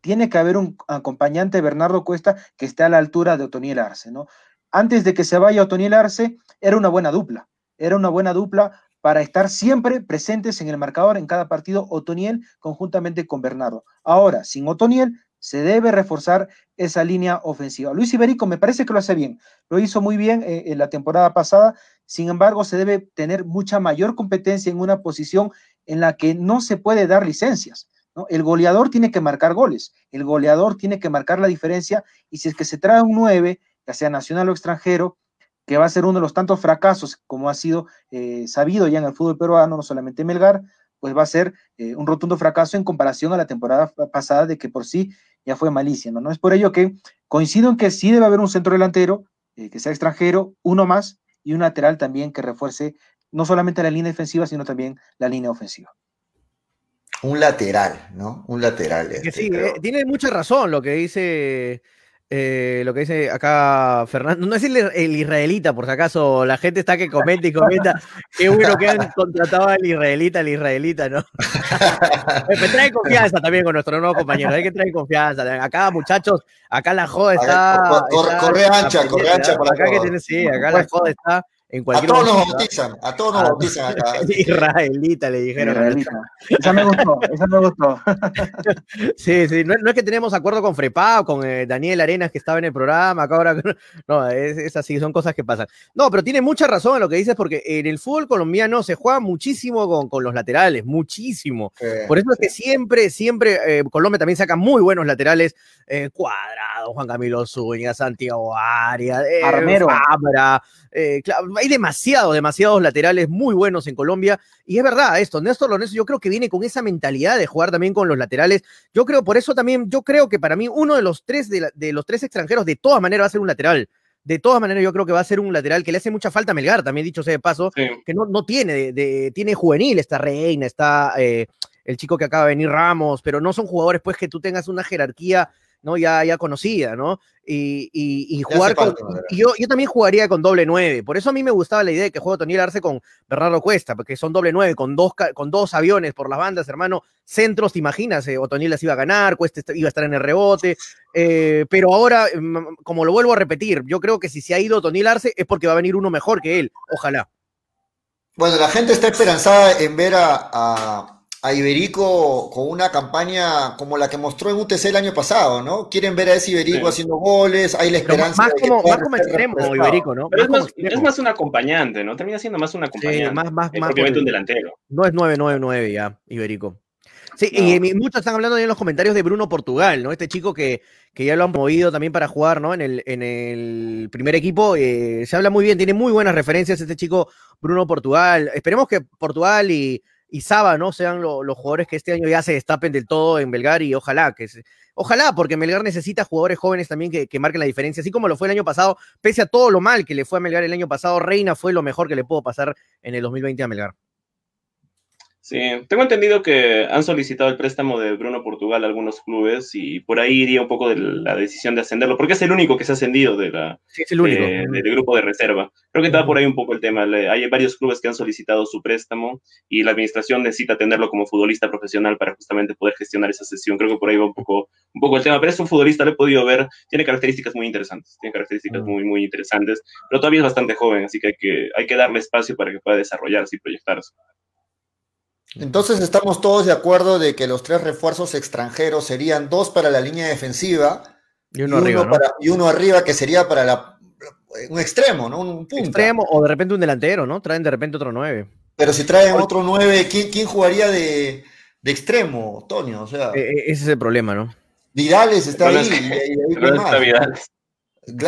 Speaker 3: tiene que haber un acompañante Bernardo Cuesta que esté a la altura de Otoniel Arce, ¿no? Antes de que se vaya Otoniel Arce, era una buena dupla, era una buena dupla para estar siempre presentes en el marcador en cada partido Otoniel conjuntamente con Bernardo. Ahora, sin Otoniel, se debe reforzar esa línea ofensiva. Luis Iberico me parece que lo hace bien, lo hizo muy bien eh, en la temporada pasada, sin embargo, se debe tener mucha mayor competencia en una posición en la que no se puede dar licencias. El goleador tiene que marcar goles, el goleador tiene que marcar la diferencia y si es que se trae un 9, ya sea nacional o extranjero, que va a ser uno de los tantos fracasos como ha sido eh, sabido ya en el fútbol peruano, no solamente Melgar, pues va a ser eh, un rotundo fracaso en comparación a la temporada pasada de que por sí ya fue malísima, ¿no? Es por ello que coincido en que sí debe haber un centro delantero, eh, que sea extranjero, uno más, y un lateral también que refuerce no solamente la línea defensiva, sino también la línea ofensiva.
Speaker 1: Un lateral, ¿no? Un lateral.
Speaker 4: Este, sí, tiene mucha razón lo que dice eh, lo que dice acá Fernando, no es el, israelita, por si acaso, la gente está que comenta y comenta, qué bueno que han contratado al israelita, al israelita, ¿no? Me trae confianza también con nuestro nuevo compañero, hay que traer confianza. Acá, muchachos, acá la joda está.
Speaker 1: corre, ancha, corre ancha
Speaker 4: para acá que tiene, sí, acá la joda está
Speaker 1: a todos nos bautizan, a todos nos bautizan acá.
Speaker 4: Israelita le dijeron.
Speaker 3: Esa me gustó, esa me gustó.
Speaker 4: sí, sí, no, es que tenemos acuerdo con Frepa o con eh, Daniel Arenas que estaba en el programa, acá ahora. No, es, así, son cosas que pasan. No, pero tiene mucha razón en lo que dices, porque en el fútbol colombiano se juega muchísimo con, con los laterales, muchísimo. Por eso es que siempre, siempre eh, Colombia también saca muy buenos laterales. Eh, Cuadrado, Juan Camilo Zúñiga, Santiago Arias,
Speaker 3: Armero.
Speaker 4: Fabra, claro, hay demasiados, demasiados laterales muy buenos en Colombia. Y es verdad esto, Néstor Lorenzo yo creo que viene con esa mentalidad de jugar también con los laterales. Yo creo, por eso también, yo creo que para mí uno de los tres, de, los tres extranjeros de todas maneras va a ser un lateral. De todas maneras, yo creo que va a ser un lateral que le hace mucha falta a Melgar, también dicho sea de paso, que no, no tiene, de, tiene juvenil, está Reina, está eh, el chico que acaba de venir Ramos, pero no son jugadores pues que tú tengas una jerarquía ¿no? Ya, ya conocida, ¿no? Y, y, jugar con. yo, yo también jugaría con doble nueve. Por eso a mí me gustaba la idea de que juegue Toniel Arce con Bernardo Cuesta, porque son doble nueve, con dos, con dos aviones por las bandas, hermano. Centros, te imaginas, eh, Otoniel las iba a ganar, Cuesta iba a estar en el rebote. Eh, pero ahora, mm, como lo vuelvo a repetir, yo creo que si se ha ido Toniel Arce es porque va a venir uno mejor que él. Ojalá.
Speaker 1: Bueno, la gente está esperanzada en ver a a Iberico con una campaña como la que mostró en UTC el año pasado, ¿no? Quieren ver a ese Iberico haciendo goles, hay la esperanza.
Speaker 4: Más, como, más como extremo, Iberico, ¿no?
Speaker 2: es, más, es, más, un acompañante, ¿no? Termina siendo más un acompañante. más, más, más un delantero.
Speaker 4: No es 9-9-9 ya, Iberico. Sí, y muchos están hablando en los comentarios de Bruno Portugal, ¿no? Este chico que, que ya lo han movido también para jugar, ¿no? En el, en el primer equipo. Eh, se habla muy bien, tiene muy buenas referencias este chico Bruno Portugal. Esperemos que Portugal y y Saba, ¿no? Sean los jugadores que este año ya se destapen del todo en Belgar y ojalá que ojalá, porque Melgar necesita jugadores jóvenes también que, que, marquen la diferencia, así como lo fue el año pasado, pese a todo lo mal que le fue a Melgar el año pasado, Reina fue lo mejor que le pudo pasar en el 2020 a Melgar.
Speaker 2: Sí, tengo entendido que han solicitado el préstamo de Bruno Portugal a algunos clubes y por ahí iría un poco de la decisión de ascenderlo, porque es el único que se ha ascendido de la, del grupo de reserva. Creo que está por ahí un poco el tema. Hay varios clubes que han solicitado su préstamo y la administración necesita tenerlo como futbolista profesional para justamente poder gestionar esa sesión. Creo que por ahí va un poco, un poco el tema, pero es un futbolista, lo he podido ver, tiene características muy interesantes, tiene características muy, muy interesantes, pero todavía es bastante joven, así que hay que, hay que darle espacio para que pueda desarrollarse y proyectarse.
Speaker 1: Entonces estamos todos de acuerdo de que los tres refuerzos extranjeros serían dos para la línea defensiva
Speaker 4: y uno, arriba,
Speaker 1: y uno arriba que sería para la, un extremo, ¿no? Un punto.
Speaker 4: Extremo o de repente un delantero, ¿no? Traen de repente otro nueve.
Speaker 1: Pero si traen otro nueve, ¿quién, jugaría de, extremo, Tonio? O sea,
Speaker 4: e, e, ese es el problema, ¿no?
Speaker 1: Vidales está ahí. Y,
Speaker 4: está Vidales.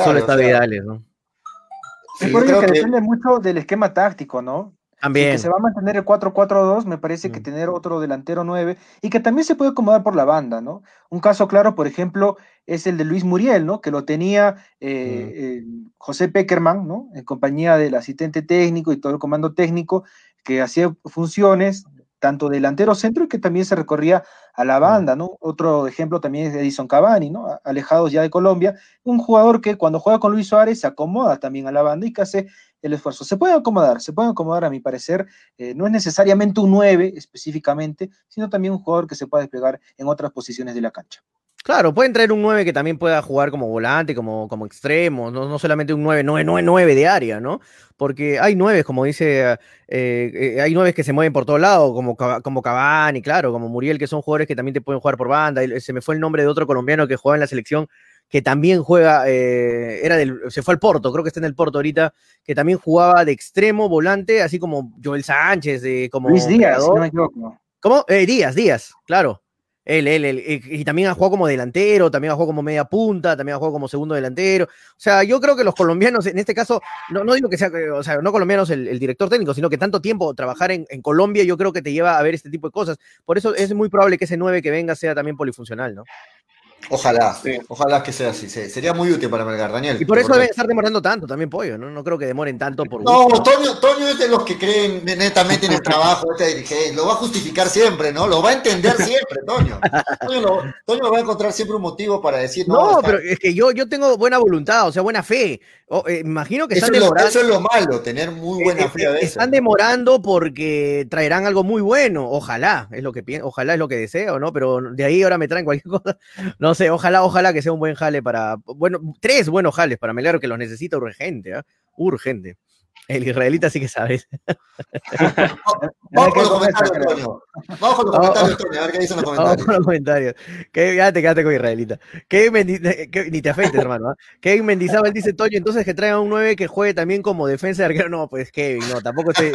Speaker 4: Solo está Vidales, ¿no?
Speaker 3: Sí, que, que depende mucho del esquema táctico, ¿no?
Speaker 4: También.
Speaker 3: que se va a mantener el 4-4-2, me parece que mm. tener otro delantero 9 y que también se puede acomodar por la banda, ¿no? Un caso claro, por ejemplo, es el de Luis Muriel, ¿no? Que lo tenía eh, mm. José Peckerman, ¿no? En compañía del asistente técnico y todo el comando técnico, que hacía funciones tanto delantero centro y que también se recorría a la mm. banda, ¿no? Otro ejemplo también es Edison Cavani, ¿no? Alejados ya de Colombia, un jugador que cuando juega con Luis Suárez se acomoda también a la banda y que hace el esfuerzo. Se puede acomodar, se puede acomodar a mi parecer, eh, no es necesariamente un 9 específicamente, sino también un jugador que se pueda desplegar en otras posiciones de la cancha.
Speaker 4: Claro, pueden traer un 9 que también pueda jugar como volante, como, como extremo, no, solamente un 9, 9, 9, 9 de área, ¿no? Porque hay 9, como dice, eh, eh, hay 9 que se mueven por todos lados, como, como Cavani, claro, como Muriel, que son jugadores que también te pueden jugar por banda. Se me fue el nombre de otro colombiano que juega en la selección, que también juega, eh, era del, se fue al Porto, creo que está en el Porto ahorita, que también jugaba de extremo, volante, así como Joel Sánchez, de, como...
Speaker 3: Luis Díaz, no me equivoco.
Speaker 4: ¿Cómo? Díaz, Díaz, claro. Él, él, él, y también ha jugado como delantero, también ha jugado como media punta, también ha jugado como segundo delantero. O sea, yo creo que los colombianos, en este caso, no, no digo que sea, o sea, no colombianos el, director técnico, sino que tanto tiempo trabajar en, en, Colombia, yo creo que te lleva a ver este tipo de cosas. Por eso es muy probable que ese 9 que venga sea también polifuncional, ¿no?
Speaker 1: Ojalá, ojalá que sea así. Sería muy útil para Melgar, Daniel.
Speaker 4: Y por eso deben estar demorando tanto también, Pollo. ¿no? no creo que demoren tanto por.
Speaker 1: No, Toño, Toño, es de los que creen netamente en el trabajo de este dirigente. Lo va a justificar siempre, ¿no? Lo va a entender siempre, Toño. Toño, va a encontrar siempre un motivo para decir.
Speaker 4: No, no pero es que yo, yo tengo buena voluntad, o sea, buena fe. Eh, imagino que están
Speaker 1: demorando. eso es lo malo, tener muy buena fe a veces.
Speaker 4: Están demorando porque traerán algo muy bueno. Ojalá, es lo que pienso, ojalá es lo que deseo, ¿no? Pero de ahí ahora me traen cualquier cosa. No sé, ojalá, ojalá que sea un buen jale para. Bueno, tres buenos jales para Melero que los necesita urgente, ¿eh? Urgente. El israelita sí que sabe.
Speaker 1: Vamos con los comentarios, Antonio. Vamos con los comentarios, Antonio, a ver qué dicen los comentarios. Vamos con los comentarios.
Speaker 4: ya te quedaste con israelita. ni te afeites, hermano. ¿eh? Kevin Mendizábal dice, Toño, entonces que traigan un 9 que juegue también como defensa de arquero. No, pues Kevin, no, tampoco se,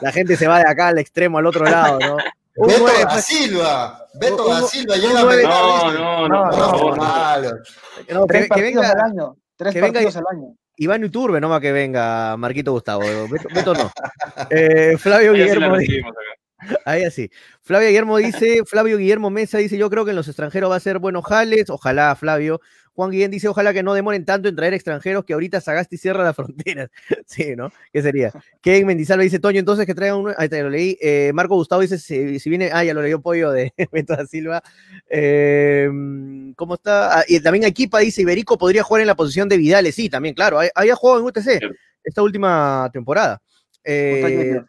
Speaker 4: la gente se va de acá al extremo, al otro lado, ¿no?
Speaker 1: Beto da pues. Silva, Beto da Silva llega a No,
Speaker 4: no, no, no, no, que, venga al año, tres partidos al año. Iván Uturbe no va que venga Marquito Gustavo. Beto, no. Eh, Flavio Guillermo. Ahí así. Flavio Guillermo dice, Flavio Guillermo Mesa dice, yo creo que en los extranjeros va a ser buenos jales, ojalá Flavio. Juan Guillén dice, ojalá que no demoren tanto en traer extranjeros que ahorita Sagasti cierra las fronteras. sí, ¿no? ¿Qué sería? Kevin Mendizábal dice, Toño, entonces que traigan uno, ahí te lo leí. Eh, Marco Gustavo dice, si, viene, ah, ya lo leyó Pollo de Beto da Silva. Eh, ¿Cómo está? Ah, y también Equipa dice, Iberico podría jugar en la posición de Vidales. Sí, también, claro, había jugado en UTC esta última temporada. Eh,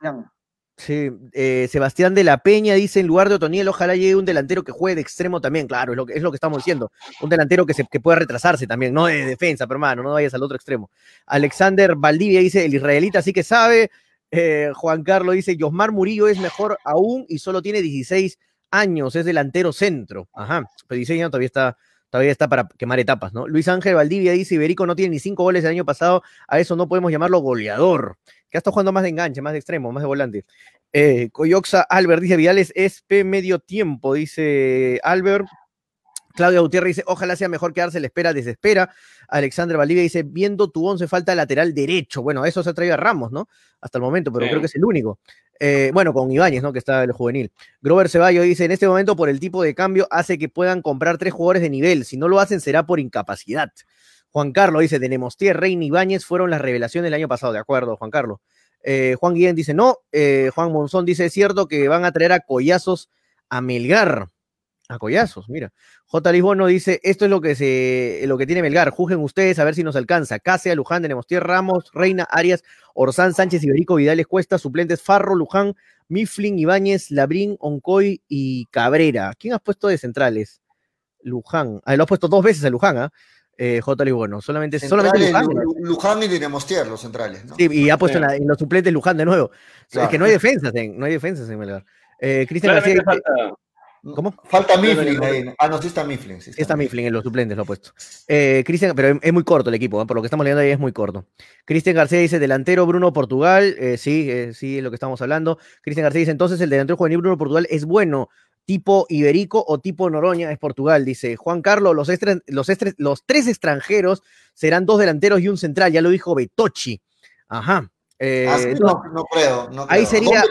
Speaker 4: Sí, eh, Sebastián de la Peña dice, en lugar de Otoniel, ojalá llegue un delantero que juegue de extremo también, claro, es lo que, es lo que estamos diciendo, un delantero que, se, que pueda retrasarse también, no de defensa, pero hermano, no vayas al otro extremo. Alexander Valdivia dice, el israelita sí que sabe, eh, Juan Carlos dice, Josmar Murillo es mejor aún y solo tiene 16 años, es delantero centro, ajá, pero 16 años todavía está, todavía está para quemar etapas, ¿no? Luis Ángel Valdivia dice, Iberico no tiene ni cinco goles el año pasado, a eso no podemos llamarlo goleador que ha estado jugando más de enganche, más de extremo, más de volante. Eh, Coyoxa Albert dice Vidales es medio tiempo, dice Albert. Claudia Gutiérrez dice, ojalá sea mejor quedarse, la espera, desespera. Alexandra Valdivia dice, viendo tu once falta lateral derecho. Bueno, eso se ha traído a Ramos, ¿no? Hasta el momento, pero creo que es el único. Eh, bueno, con Ibáñez, ¿no? Que está el juvenil. Grover Ceballos dice, en este momento por el tipo de cambio hace que puedan comprar tres jugadores de nivel. Si no lo hacen será por incapacidad. Juan Carlos dice, de Nemostier, Rey y Ibáñez fueron las revelaciones del año pasado, de acuerdo, Juan Carlos. Eh, Juan Guillén dice, no. Eh, Juan Monzón dice, es cierto que van a traer a Collazos a Melgar. A Collazos, mira. J. Lisbono dice, esto es lo que se, lo que tiene Melgar. Juzguen ustedes a ver si nos alcanza. Casea, Luján, de Nemostier, Ramos, Reina, Arias, Orsán, Sánchez, Iberico, Vidales, Cuesta, suplentes Farro, Luján, Mifflin, Ibáñez, Labrín, Oncoy y Cabrera. ¿Quién has puesto de centrales? Luján. Ah, lo has puesto dos veces a Luján, ¿ah? eh, J. bueno, solamente, solamente
Speaker 1: Luján. Luján y Dinemostier, los centrales. ¿no?
Speaker 4: Sí, y ha puesto en, los suplentes Luján de nuevo. Es que no hay defensas en, no hay defensas en Melgar. Eh, Cristian García.
Speaker 1: ¿Cómo? Falta Mifflin ahí. Ah, no, sí está Mifflin.
Speaker 4: Sí está, Mifflin en los suplentes, lo ha puesto. Eh, Cristian, pero es muy corto el equipo, ¿eh? por lo que estamos leyendo ahí es muy corto. Cristian García dice, delantero Bruno Portugal. Eh, sí, sí, es lo que estamos hablando. Cristian García dice, entonces el delantero juvenil Bruno Portugal es bueno tipo Iberico o tipo Noroña es Portugal, dice Juan Carlos, los, los, los tres extranjeros serán dos delanteros y un central, ya lo dijo Betochi. Ajá.
Speaker 1: Eh, no, no, creo, no,
Speaker 4: Ahí sería.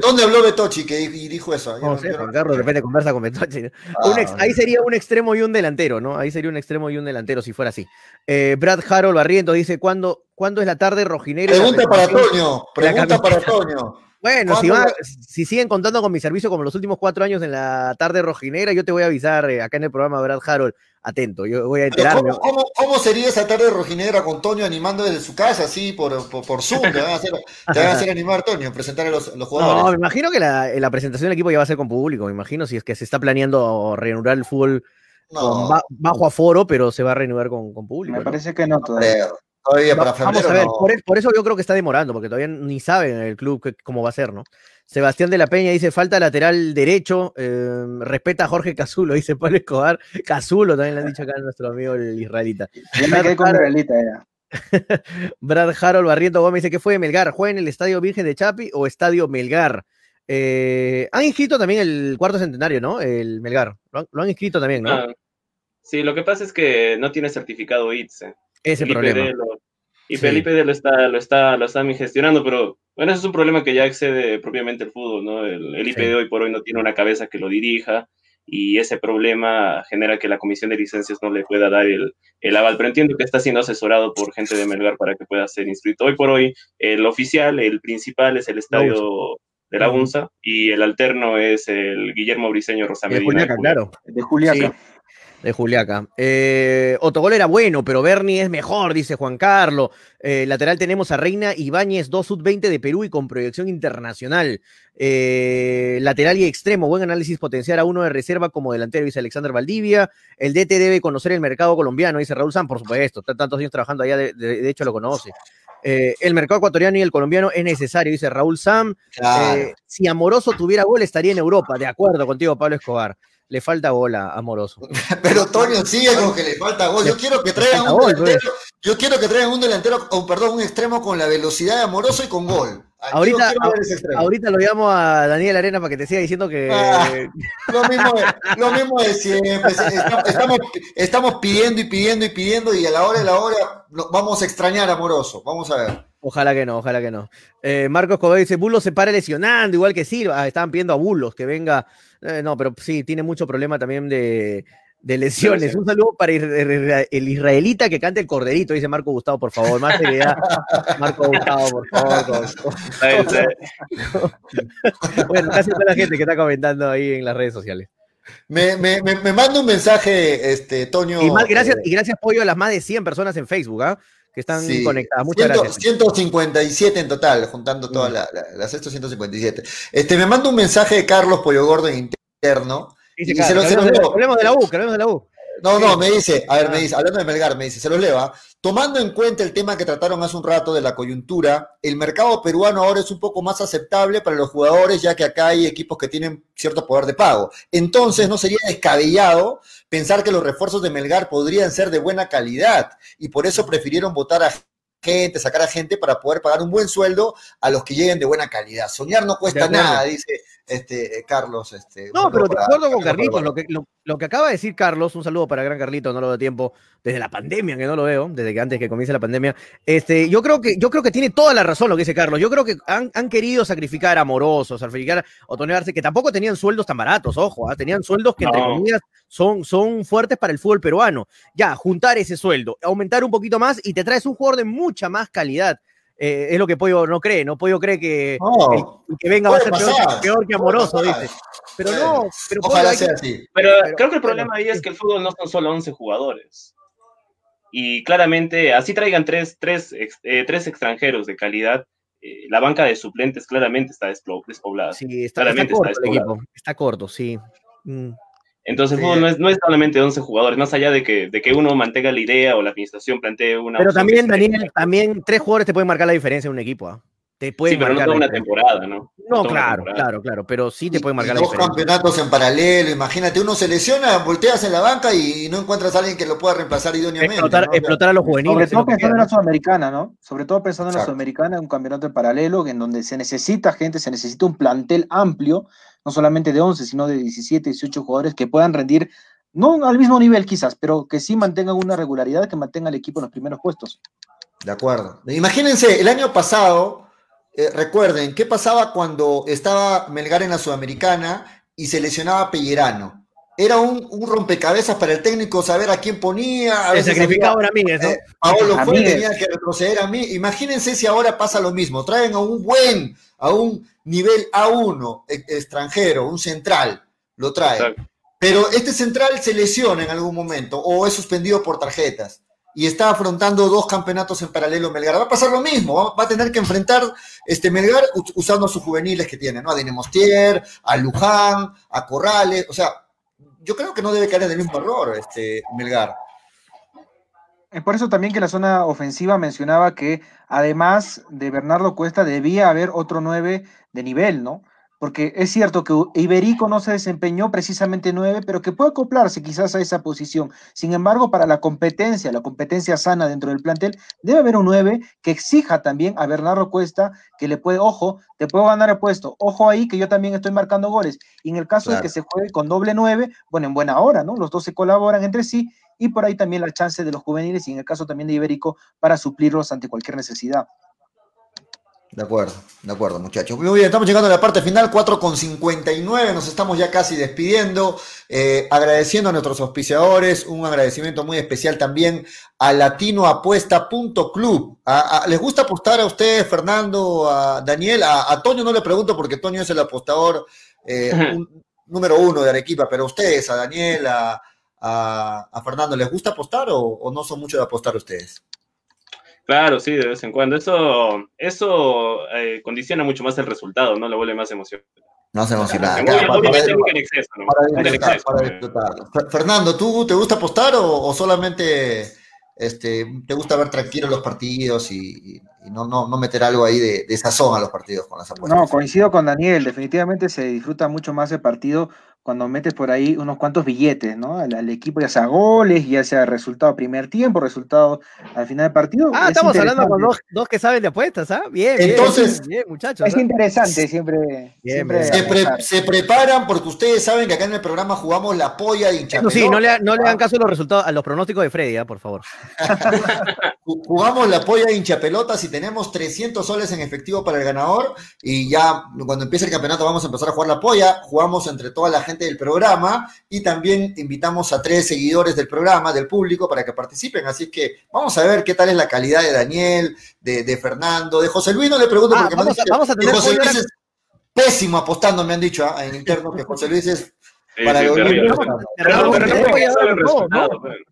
Speaker 1: ¿Dónde, habló Betochi que dijo eso?
Speaker 4: No sé, Juan Carlos de repente conversa con Betochi. Ah, ahí sería un extremo y un delantero, ¿no? Ahí sería un extremo y un delantero si fuera así. Eh, Brad Harold Barriento dice: ¿cuándo, ¿cuándo es la tarde rojinera?
Speaker 1: Pregunta para Toño. Pregunta para Toño.
Speaker 4: Bueno, si, si, siguen contando con mi servicio como los últimos cuatro años en la tarde rojinera, yo te voy a avisar eh, acá en el programa Brad Harold. Atento, yo voy a enterarme.
Speaker 1: ¿cómo, sería esa tarde rojinera con Toño animando desde su casa, así por, por, Zoom? Te van, a hacer, te van a hacer animar, Toño, presentar a los, los, jugadores.
Speaker 4: No, me imagino que la, la, presentación del equipo ya va a ser con público. Me imagino si es que se está planeando reanudar el fútbol bajo aforo, pero se va a reanudar con, con público.
Speaker 3: Me parece que no todavía.
Speaker 1: Todavía para
Speaker 4: Vamos a ver, por, eso yo creo que está demorando, porque todavía ni saben el club cómo va a ser, ¿no? Sebastián de la Peña dice, falta lateral derecho, eh, respeta a Jorge Cazulo, dice Pablo Escobar. Cazulo también le han dicho acá a nuestro amigo el israelita. Brad Harold Barriento Gómez dice, ¿qué fue Melgar? ¿Juega en el Estadio Virgen de Chapi o Estadio Melgar? Eh, han inscrito también el cuarto centenario, ¿no? El Melgar. Lo han, inscrito también, ¿no? Ah,
Speaker 2: sí, lo que pasa es que no tiene certificado ITSE.
Speaker 4: Ese problema.
Speaker 2: y Felipe lo está, lo está, lo está gestionando, pero bueno, eso es un problema que ya excede propiamente el fútbol, ¿no? El, el IPD hoy por hoy no tiene una cabeza que lo dirija y ese problema genera que la comisión de licencias no le pueda dar el, el, aval, pero entiendo que está siendo asesorado por gente de Melgar para que pueda ser inscrito. Hoy por hoy, el oficial, el principal es el estadio de la UNSA y el alterno es el Guillermo Briseño Rosamedina.
Speaker 4: De Juliaca, claro.
Speaker 3: De Juliaca
Speaker 4: de Juliaca. Eh, Otogol era bueno, pero Bernie es mejor, dice Juan Carlos. Eh, lateral tenemos a Reina Ibáñez, 2 sub-20 de Perú y con proyección internacional. Eh, lateral y extremo, buen análisis potenciar a uno de reserva como delantero, dice Alexander Valdivia. El DT debe conocer el mercado colombiano, dice Raúl San, por supuesto. Tantos años trabajando allá, de, hecho lo conoce. Eh, el mercado ecuatoriano y el colombiano es necesario, dice Raúl Sam. si Amoroso tuviera gol, estaría en Europa. De acuerdo contigo, Pablo Escobar le falta bola Amoroso.
Speaker 1: Pero Toño sigue con que le falta gol. Yo quiero que traigan un delantero, pues. yo quiero que traigan un delantero, o perdón, un extremo con la velocidad de Amoroso y con gol.
Speaker 4: Ahorita, ahorita lo llamo a Daniel Arena para que te siga diciendo que. Ah,
Speaker 1: lo, mismo lo mismo es siempre. Estamos, estamos, pidiendo y pidiendo y pidiendo, y a la hora de la hora vamos a extrañar a Amoroso. Vamos a ver.
Speaker 4: Ojalá que no, ojalá que no. Eh, Marcos Codó dice: Bulos se para lesionando, igual que Silva. estaban pidiendo a Bulos que venga eh, no, pero sí, tiene mucho problema también de, lesiones. Un saludo para el israelita que cante el corderito, dice Marco Gustavo, por favor. Más seriedad. Marco Gustavo, por favor. bueno, gracias a la gente que está comentando ahí en las redes sociales.
Speaker 1: Me, me, me, manda un mensaje, este, Toño.
Speaker 4: Y, gracias, eh, y gracias, Pollo, a las más de 100 personas en Facebook, ¿ah? Que están conectadas. Muchas gracias.
Speaker 1: 157 en total, juntando todas mm. las 157. Este, me manda un mensaje de Carlos Pollo Gordo en interno.
Speaker 4: Dice, y se lo, hablemos de la U, que hablemos de la U.
Speaker 1: No, no, me dice, a ver, me ah. dice, hablando de Melgar, me dice, se los leva. Tomando en cuenta el tema que trataron hace un rato de la coyuntura, el mercado peruano ahora es un poco más aceptable para los jugadores, ya que acá hay equipos que tienen cierto poder de pago. Entonces, no sería descabellado pensar que los refuerzos de Melgar podrían ser de buena calidad y por eso prefirieron votar a gente, sacar a gente para poder pagar un buen sueldo a los que lleguen de buena calidad. Soñar no cuesta nada, dice este, eh, Carlos. Este,
Speaker 4: no, pero de acuerdo con Carlitos, lo que, lo, que acaba de decir Carlos, un saludo para gran Carlito, no lo veo tiempo, desde la pandemia, que no lo veo, desde que antes que comience la pandemia, este, yo creo que, yo creo que tiene toda la razón lo que dice Carlos. Yo creo que han, querido sacrificar a Morosos, sacrificar a Arce, que tampoco tenían sueldos tan baratos, ojo, ¿ah? tenían sueldos que entre comillas son, son fuertes para el fútbol peruano. Ya, juntar ese sueldo, aumentar un poquito más y te traes un jugador de mucha más calidad. Eh, es lo que Pollo no cree, ¿no? Pollo cree que, que venga va a ser peor, que amoroso, dice. Pero no, pero,
Speaker 2: Ojalá sea así. pero, creo que el problema ahí es que el fútbol no son solo 11 jugadores. Y claramente, así traigan tres, tres, eh, tres extranjeros de calidad, eh, la banca de suplentes claramente está despoblada.
Speaker 4: Sí, está, corto el equipo, está corto, sí. Mm.
Speaker 2: Entonces, no, es, no es solamente 11 jugadores, más allá de que, de que uno mantenga la idea o la administración plantee una.
Speaker 4: Pero también, Daniel, también tres jugadores te pueden marcar la diferencia en un equipo. ¿ah? te puede
Speaker 2: sí, pero no toda una temporada, ¿no?
Speaker 4: No, claro, claro, claro, pero sí te puede marcar
Speaker 1: y dos campeonatos en paralelo, imagínate, uno se lesiona, volteas en la banca y no encuentras a alguien que lo pueda reemplazar idóneamente.
Speaker 4: Explotar, explotar a los juveniles.
Speaker 3: Sobre todo pensando en la Sudamericana, ¿no? Sobre todo pensando en la Sudamericana, un campeonato en paralelo en donde se necesita gente, se necesita un plantel amplio, no solamente de 11, sino de 17, 18 jugadores que puedan rendir, no al mismo nivel quizás, pero que sí mantengan una regularidad, que mantenga al equipo en los primeros puestos.
Speaker 1: De acuerdo. Imagínense, el año pasado eh, recuerden, ¿qué pasaba cuando estaba Melgar en la Sudamericana y se lesionaba Pellerano? Era un, rompecabezas para el técnico saber a quién ponía. A
Speaker 4: el sacrificado era Miguel, ¿no?
Speaker 1: Eh, Paolo fue, tenía que retroceder a mí. Imagínense si ahora pasa lo mismo. Traen a un buen, a un nivel A1 e, extranjero, un central, lo traen. Pero este central se lesiona en algún momento o es suspendido por tarjetas y está afrontando dos campeonatos en paralelo Melgar. Va a pasar lo mismo, va, a tener que enfrentar este Melgar usando a sus juveniles que tiene, ¿no? A Dinemostier, a Luján, a Corrales, o sea, yo creo que no debe caer en el mismo error este Melgar.
Speaker 3: Es por eso también que la zona ofensiva mencionaba que además de Bernardo Cuesta debía haber otro nueve de nivel, ¿no? porque es cierto que Iberico no se desempeñó precisamente nueve, pero que puede acoplarse quizás a esa posición. Sin embargo, para la competencia, la competencia sana dentro del plantel, debe haber un nueve que exija también a Bernardo Cuesta que le puede, ojo, te puedo ganar el puesto, ojo ahí que yo también estoy marcando goles. Y en el caso de que se juegue con doble nueve, bueno, en buena hora, ¿no? Los dos se colaboran entre sí y por ahí también la chance de los juveniles y en el caso también de Iberico para suplirlos ante cualquier necesidad.
Speaker 1: De acuerdo, de acuerdo, muchachos. Muy bien, estamos llegando a la parte final, 4 con 59, nos estamos ya casi despidiendo, eh, agradeciendo a nuestros auspiciadores, un agradecimiento muy especial también a latinoapuesta.club. ¿Les gusta apostar a ustedes, Fernando, a Daniel? A, Toño no le pregunto porque Toño es el apostador eh, número uno de Arequipa, pero a ustedes, a Daniel, a, Fernando, ¿les gusta apostar o, o no son mucho de apostar ustedes?
Speaker 2: Claro, sí, de vez en cuando. Eso, eso eh, condiciona mucho más el resultado, ¿no? Lo vuelve más emocionante.
Speaker 1: Más emocionante. Obviamente en exceso, ¿no? Fernando, ¿tú te gusta apostar o, solamente este, te gusta ver tranquilos los partidos y, no, no, no, meter algo ahí de, de, sazón a los partidos con las apuestas?
Speaker 3: No, coincido con Daniel. Definitivamente se disfruta mucho más el partido cuando metes por ahí unos cuantos billetes, ¿no? Al, equipo, ya sea goles, ya sea resultado primer tiempo, resultado al final del partido.
Speaker 4: Ah, estamos hablando con dos, que saben de apuestas, ¿ah? Bien,
Speaker 1: Entonces,
Speaker 4: bien, muchachos.
Speaker 3: Es interesante, siempre.
Speaker 1: se, preparan porque ustedes saben que acá en el programa jugamos la polla y hinchapelota.
Speaker 4: sí, no le, no le hagan caso a los resultados, a los pronósticos de Freddy, ¿ah? por favor.
Speaker 1: jugamos la polla de hinchapelotas y tenemos 300 soles en efectivo para el ganador y ya cuando empiece el campeonato vamos a empezar a jugar la polla, jugamos entre toda la gente del programa y también invitamos a tres seguidores del programa, del público, para que participen. Así que vamos a ver qué tal es la calidad de Daniel, de, Fernando, de José Luis. No le pregunto ah, porque
Speaker 4: vamos, a, tener
Speaker 1: José Luis es pésimo apostando, me han dicho ¿ah? en interno que José Luis es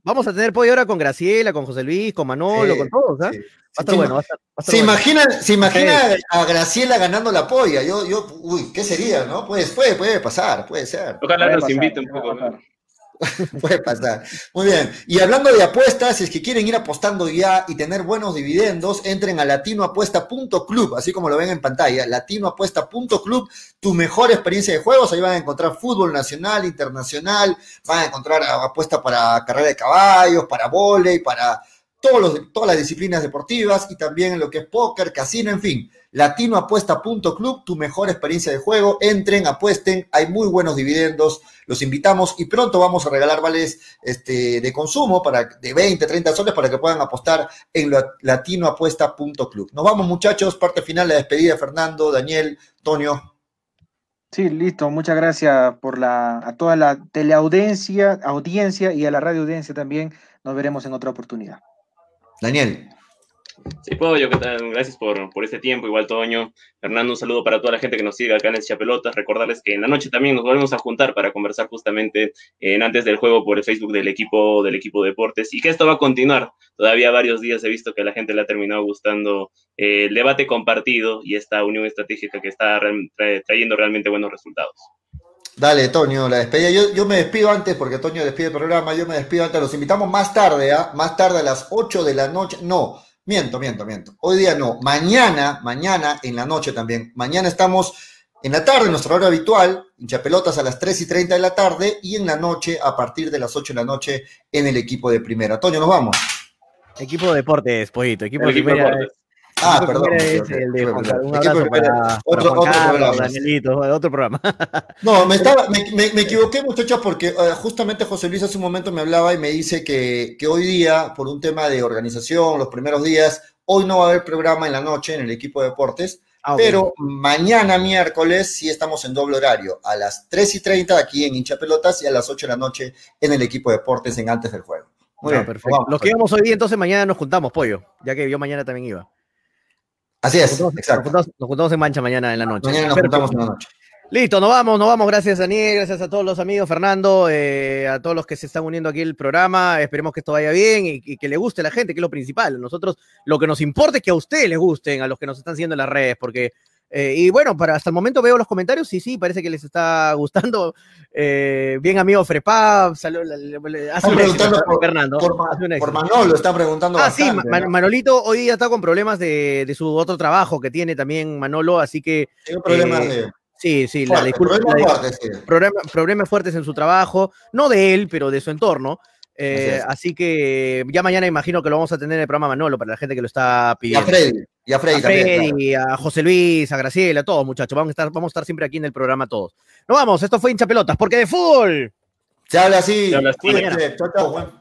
Speaker 4: Vamos a tener pollo ahora con Graciela, con José Luis, con Manolo, con todos. ¿ah?
Speaker 1: bueno. ¿Se, imagina, ¿Se imagina a Graciela ganando la polla? Yo, yo, uy, ¿qué sería, no? Pues, puede, puede pasar, puede ser.
Speaker 2: Ojalá nos invite un poco.
Speaker 1: Puede pasar. Muy bien. Y hablando de apuestas, si es que quieren ir apostando ya y tener buenos dividendos, entren a latinoapuesta.club, así como lo ven en pantalla, latinoapuesta.club, tu mejor experiencia de juegos. Ahí van a encontrar fútbol nacional, internacional, van a encontrar apuesta para carrera de caballos, para volei, para todos los, todas las disciplinas deportivas y también en lo que es póker, casino, en fin. Latinoapuesta.club, tu mejor experiencia de juego. Entren, apuesten, hay muy buenos dividendos, los invitamos y pronto vamos a regalar vales este, de consumo para, de 20, 30 soles para que puedan apostar en latinoapuesta.club. Nos vamos muchachos, parte final, la despedida, Fernando, Daniel, Tonio.
Speaker 3: Sí, listo. Muchas gracias por la, a toda la teleaudiencia audiencia y a la radio audiencia también. Nos veremos en otra oportunidad.
Speaker 1: Daniel.
Speaker 2: Sí, puedo yo, ¿qué tal? Gracias por, por este tiempo, igual Toño. Fernando, un saludo para toda la gente que nos sigue acá en el Chapelotas. Recordarles que en la noche también nos volvemos a juntar para conversar justamente en antes del juego por el Facebook del equipo, del equipo Deportes y que esto va a continuar. Todavía varios días he visto que a la gente le ha terminado gustando eh, el debate compartido y esta unión estratégica que está trayendo realmente buenos resultados.
Speaker 1: Dale, Toño, la despedida. Yo, yo me despido antes, porque Toño despide el programa, yo me despido antes. Los invitamos más tarde, ¿ah? más tarde a las 8 de la noche. No, Miento, miento, miento. Hoy día no. Mañana, mañana en la noche también. Mañana estamos en la tarde, nuestra hora habitual, hinchapelotas a las 3 y 30 de la tarde y en la noche a partir de las 8 de la noche en el equipo de primera. Toño, nos vamos.
Speaker 4: Equipo de deportes, Pollito. Equipo, de primera.
Speaker 1: Ah, perdón. Otro, programa. Danielito, otro programa. No, me, estaba, me, me, equivoqué, muchachos, porque uh, justamente José Luis hace un momento me hablaba y me dice que, que hoy día, por un tema de organización, los primeros días, hoy no va a haber programa en la noche en el equipo de deportes. Ah, pero mañana miércoles sí estamos en doble horario, a las 3 y 30 aquí en Hincha Pelotas y a las 8 de la noche en el equipo de deportes en antes del juego.
Speaker 4: Muy bien, perfecto. Los que íbamos hoy día, entonces mañana nos juntamos, pollo, ya que yo mañana también iba.
Speaker 1: Así es, exacto.
Speaker 4: Nos juntamos, en mancha mañana en la noche.
Speaker 1: Mañana nos juntamos en la noche.
Speaker 4: Listo, nos vamos, nos vamos. Gracias, Daniel. Gracias a todos los amigos, Fernando, eh, a todos los que se están uniendo aquí al programa. Esperemos que esto vaya bien y, que le guste a la gente, que es lo principal. Nosotros lo que nos importa es que a ustedes les gusten, a los que nos están siguiendo en las redes, porque eh, y bueno, para hasta el momento veo los comentarios y sí, parece que les está gustando. Eh, bien, amigo Frepa, hace
Speaker 1: preguntando por, Fernando. Por, Manolo, está preguntando.
Speaker 4: Ah, sí, Manolito hoy día está con problemas de, su otro trabajo que tiene también Manolo, así que.
Speaker 1: Tiene problemas eh, de.
Speaker 4: Sí, sí, la disculpa. problemas fuertes en su trabajo, no de él, pero de su entorno. Eh, así, que ya mañana imagino que lo vamos a tener en el programa Manolo para la gente que lo está pidiendo.
Speaker 1: Y a Freddy. Y a Freddy,
Speaker 4: también, a José Luis, a Graciela, a todos, muchachos. Vamos a, estar, vamos a estar siempre aquí en el programa todos. Nos vamos, esto fue hincha pelotas, porque de fútbol.
Speaker 1: Se habla así. Se habla así. Chau, chau,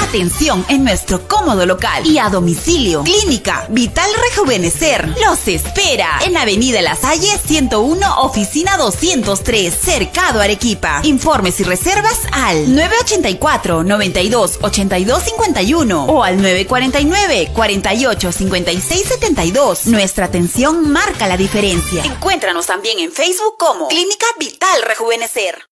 Speaker 10: Atención en nuestro cómodo local y a domicilio. Clínica Vital Rejuvenecer los espera en Avenida La Salle 101, oficina 203, Cercado Arequipa. Informes y reservas al 984 92 82 51 o al 949 48 56 72. Nuestra atención marca la diferencia. Encuéntranos también en Facebook como Clínica Vital Rejuvenecer.